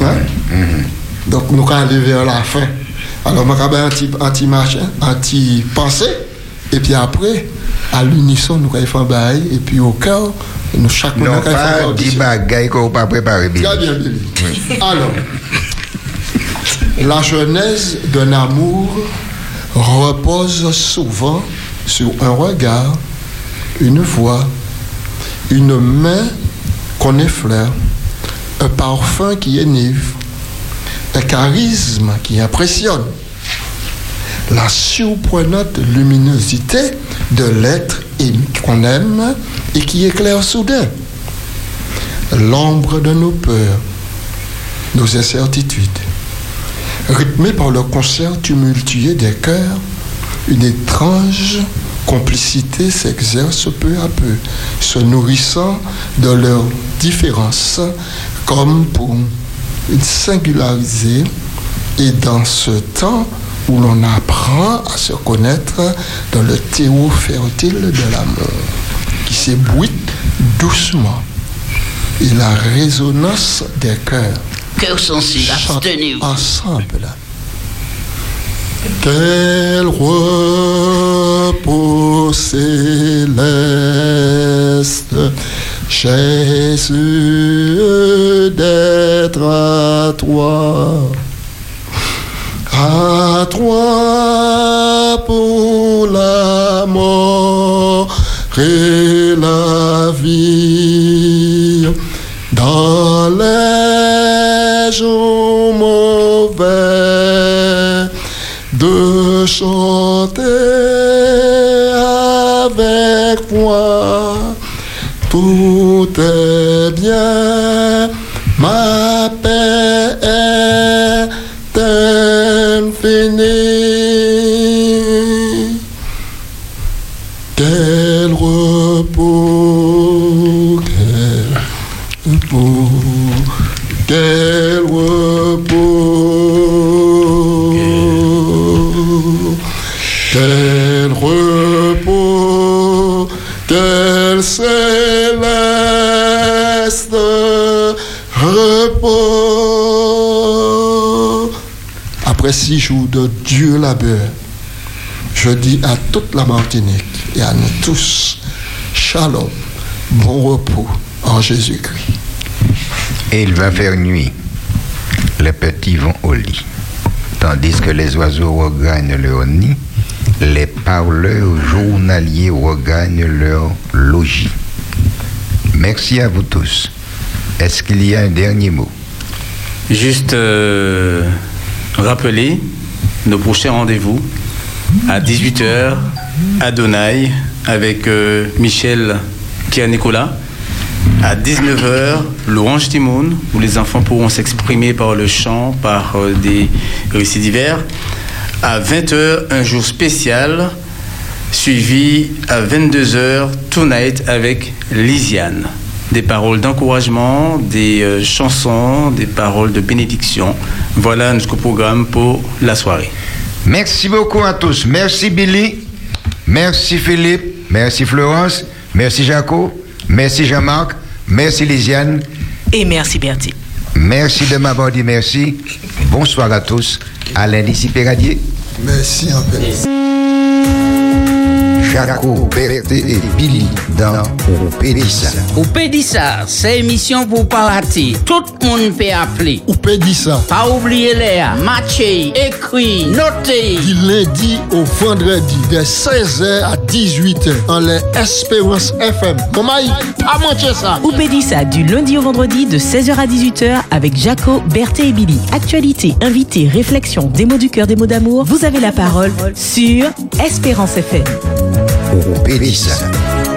Hein? Mm-hmm. Donc, nous allons aller vers la fin. Alors, moi, j'ai anti, anti-machin, anti-pensée. Et puis après, à l'unisson, nous allons faire un bail. Et puis au cœur, nous, chaque Non, pas un dit bagaille qu'on n'a pas préparé, Billy. Très bien, Billy. Alors, la genèse d'un amour repose souvent sur un regard, une voix, une main qu'on effleure, un parfum qui énive, un charisme qui impressionne, la surprenante luminosité de l'être qu'on aime et qui éclaire soudain l'ombre de nos peurs, nos incertitudes. Rythmé par le concert tumultueux des cœurs, une étrange complicité s'exerce peu à peu, se nourrissant de leurs différences comme pour une singulariser. Et dans ce temps où l'on apprend à se connaître dans le théo fertile de l'amour, qui s'ébouite doucement et la résonance des cœurs. Cœur sensible, chantent abstenez-vous. ensemble. Quel repos céleste, Jésus, d'être à toi, à toi pour la mort et la vie. Dans les jours mauvais, de chanter avec moi, tout est bien, Rabbini. Six jours de Dieu labeur, je dis à toute la Martinique et à nous tous, shalom, bon repos en Jésus-Christ. Et il va faire nuit. Les petits vont au lit. Tandis que les oiseaux regagnent leur nid, les parleurs journaliers regagnent leur logis. Merci à vous tous. Est-ce qu'il y a un dernier mot? Juste euh, rappeler nos prochains rendez-vous à 18h à Donaï avec euh, Michel Nicolas. À 19h, l'Orange Timoun, où les enfants pourront s'exprimer par le chant, par euh, des récits divers. À 20h, un jour spécial, suivi à 22h, Tonight avec Lisiane. Des paroles d'encouragement, des euh, chansons, des paroles de bénédiction. Voilà notre programme pour la soirée. Merci beaucoup à tous. Merci Billy. Merci Philippe. Merci Florence. Merci Jaco. Merci Jean-Marc. Merci Lisiane. Et merci Bertie. Merci de m'avoir dit merci. Bonsoir à tous. À lundi, si Péradier. Merci un peu. Jaco, Berté et Billy dans Pédissa. Ou Pédissa, c'est émission pour pas rater. Tout le monde peut appeler. Ou Pédissa. Pas oublier les matcher, écrit, noter. Du lundi au vendredi, de 16h à 18h, en les Espérance FM. Maman, pas manquer ça? Ou Pédissa, du lundi au vendredi, de 16h à 18h, avec Jaco, Berthé et Billy. Actualité, invité, réflexion, des mots du cœur, des mots d'amour. Vous avez la parole sur Espérance FM. Ou Pédissa.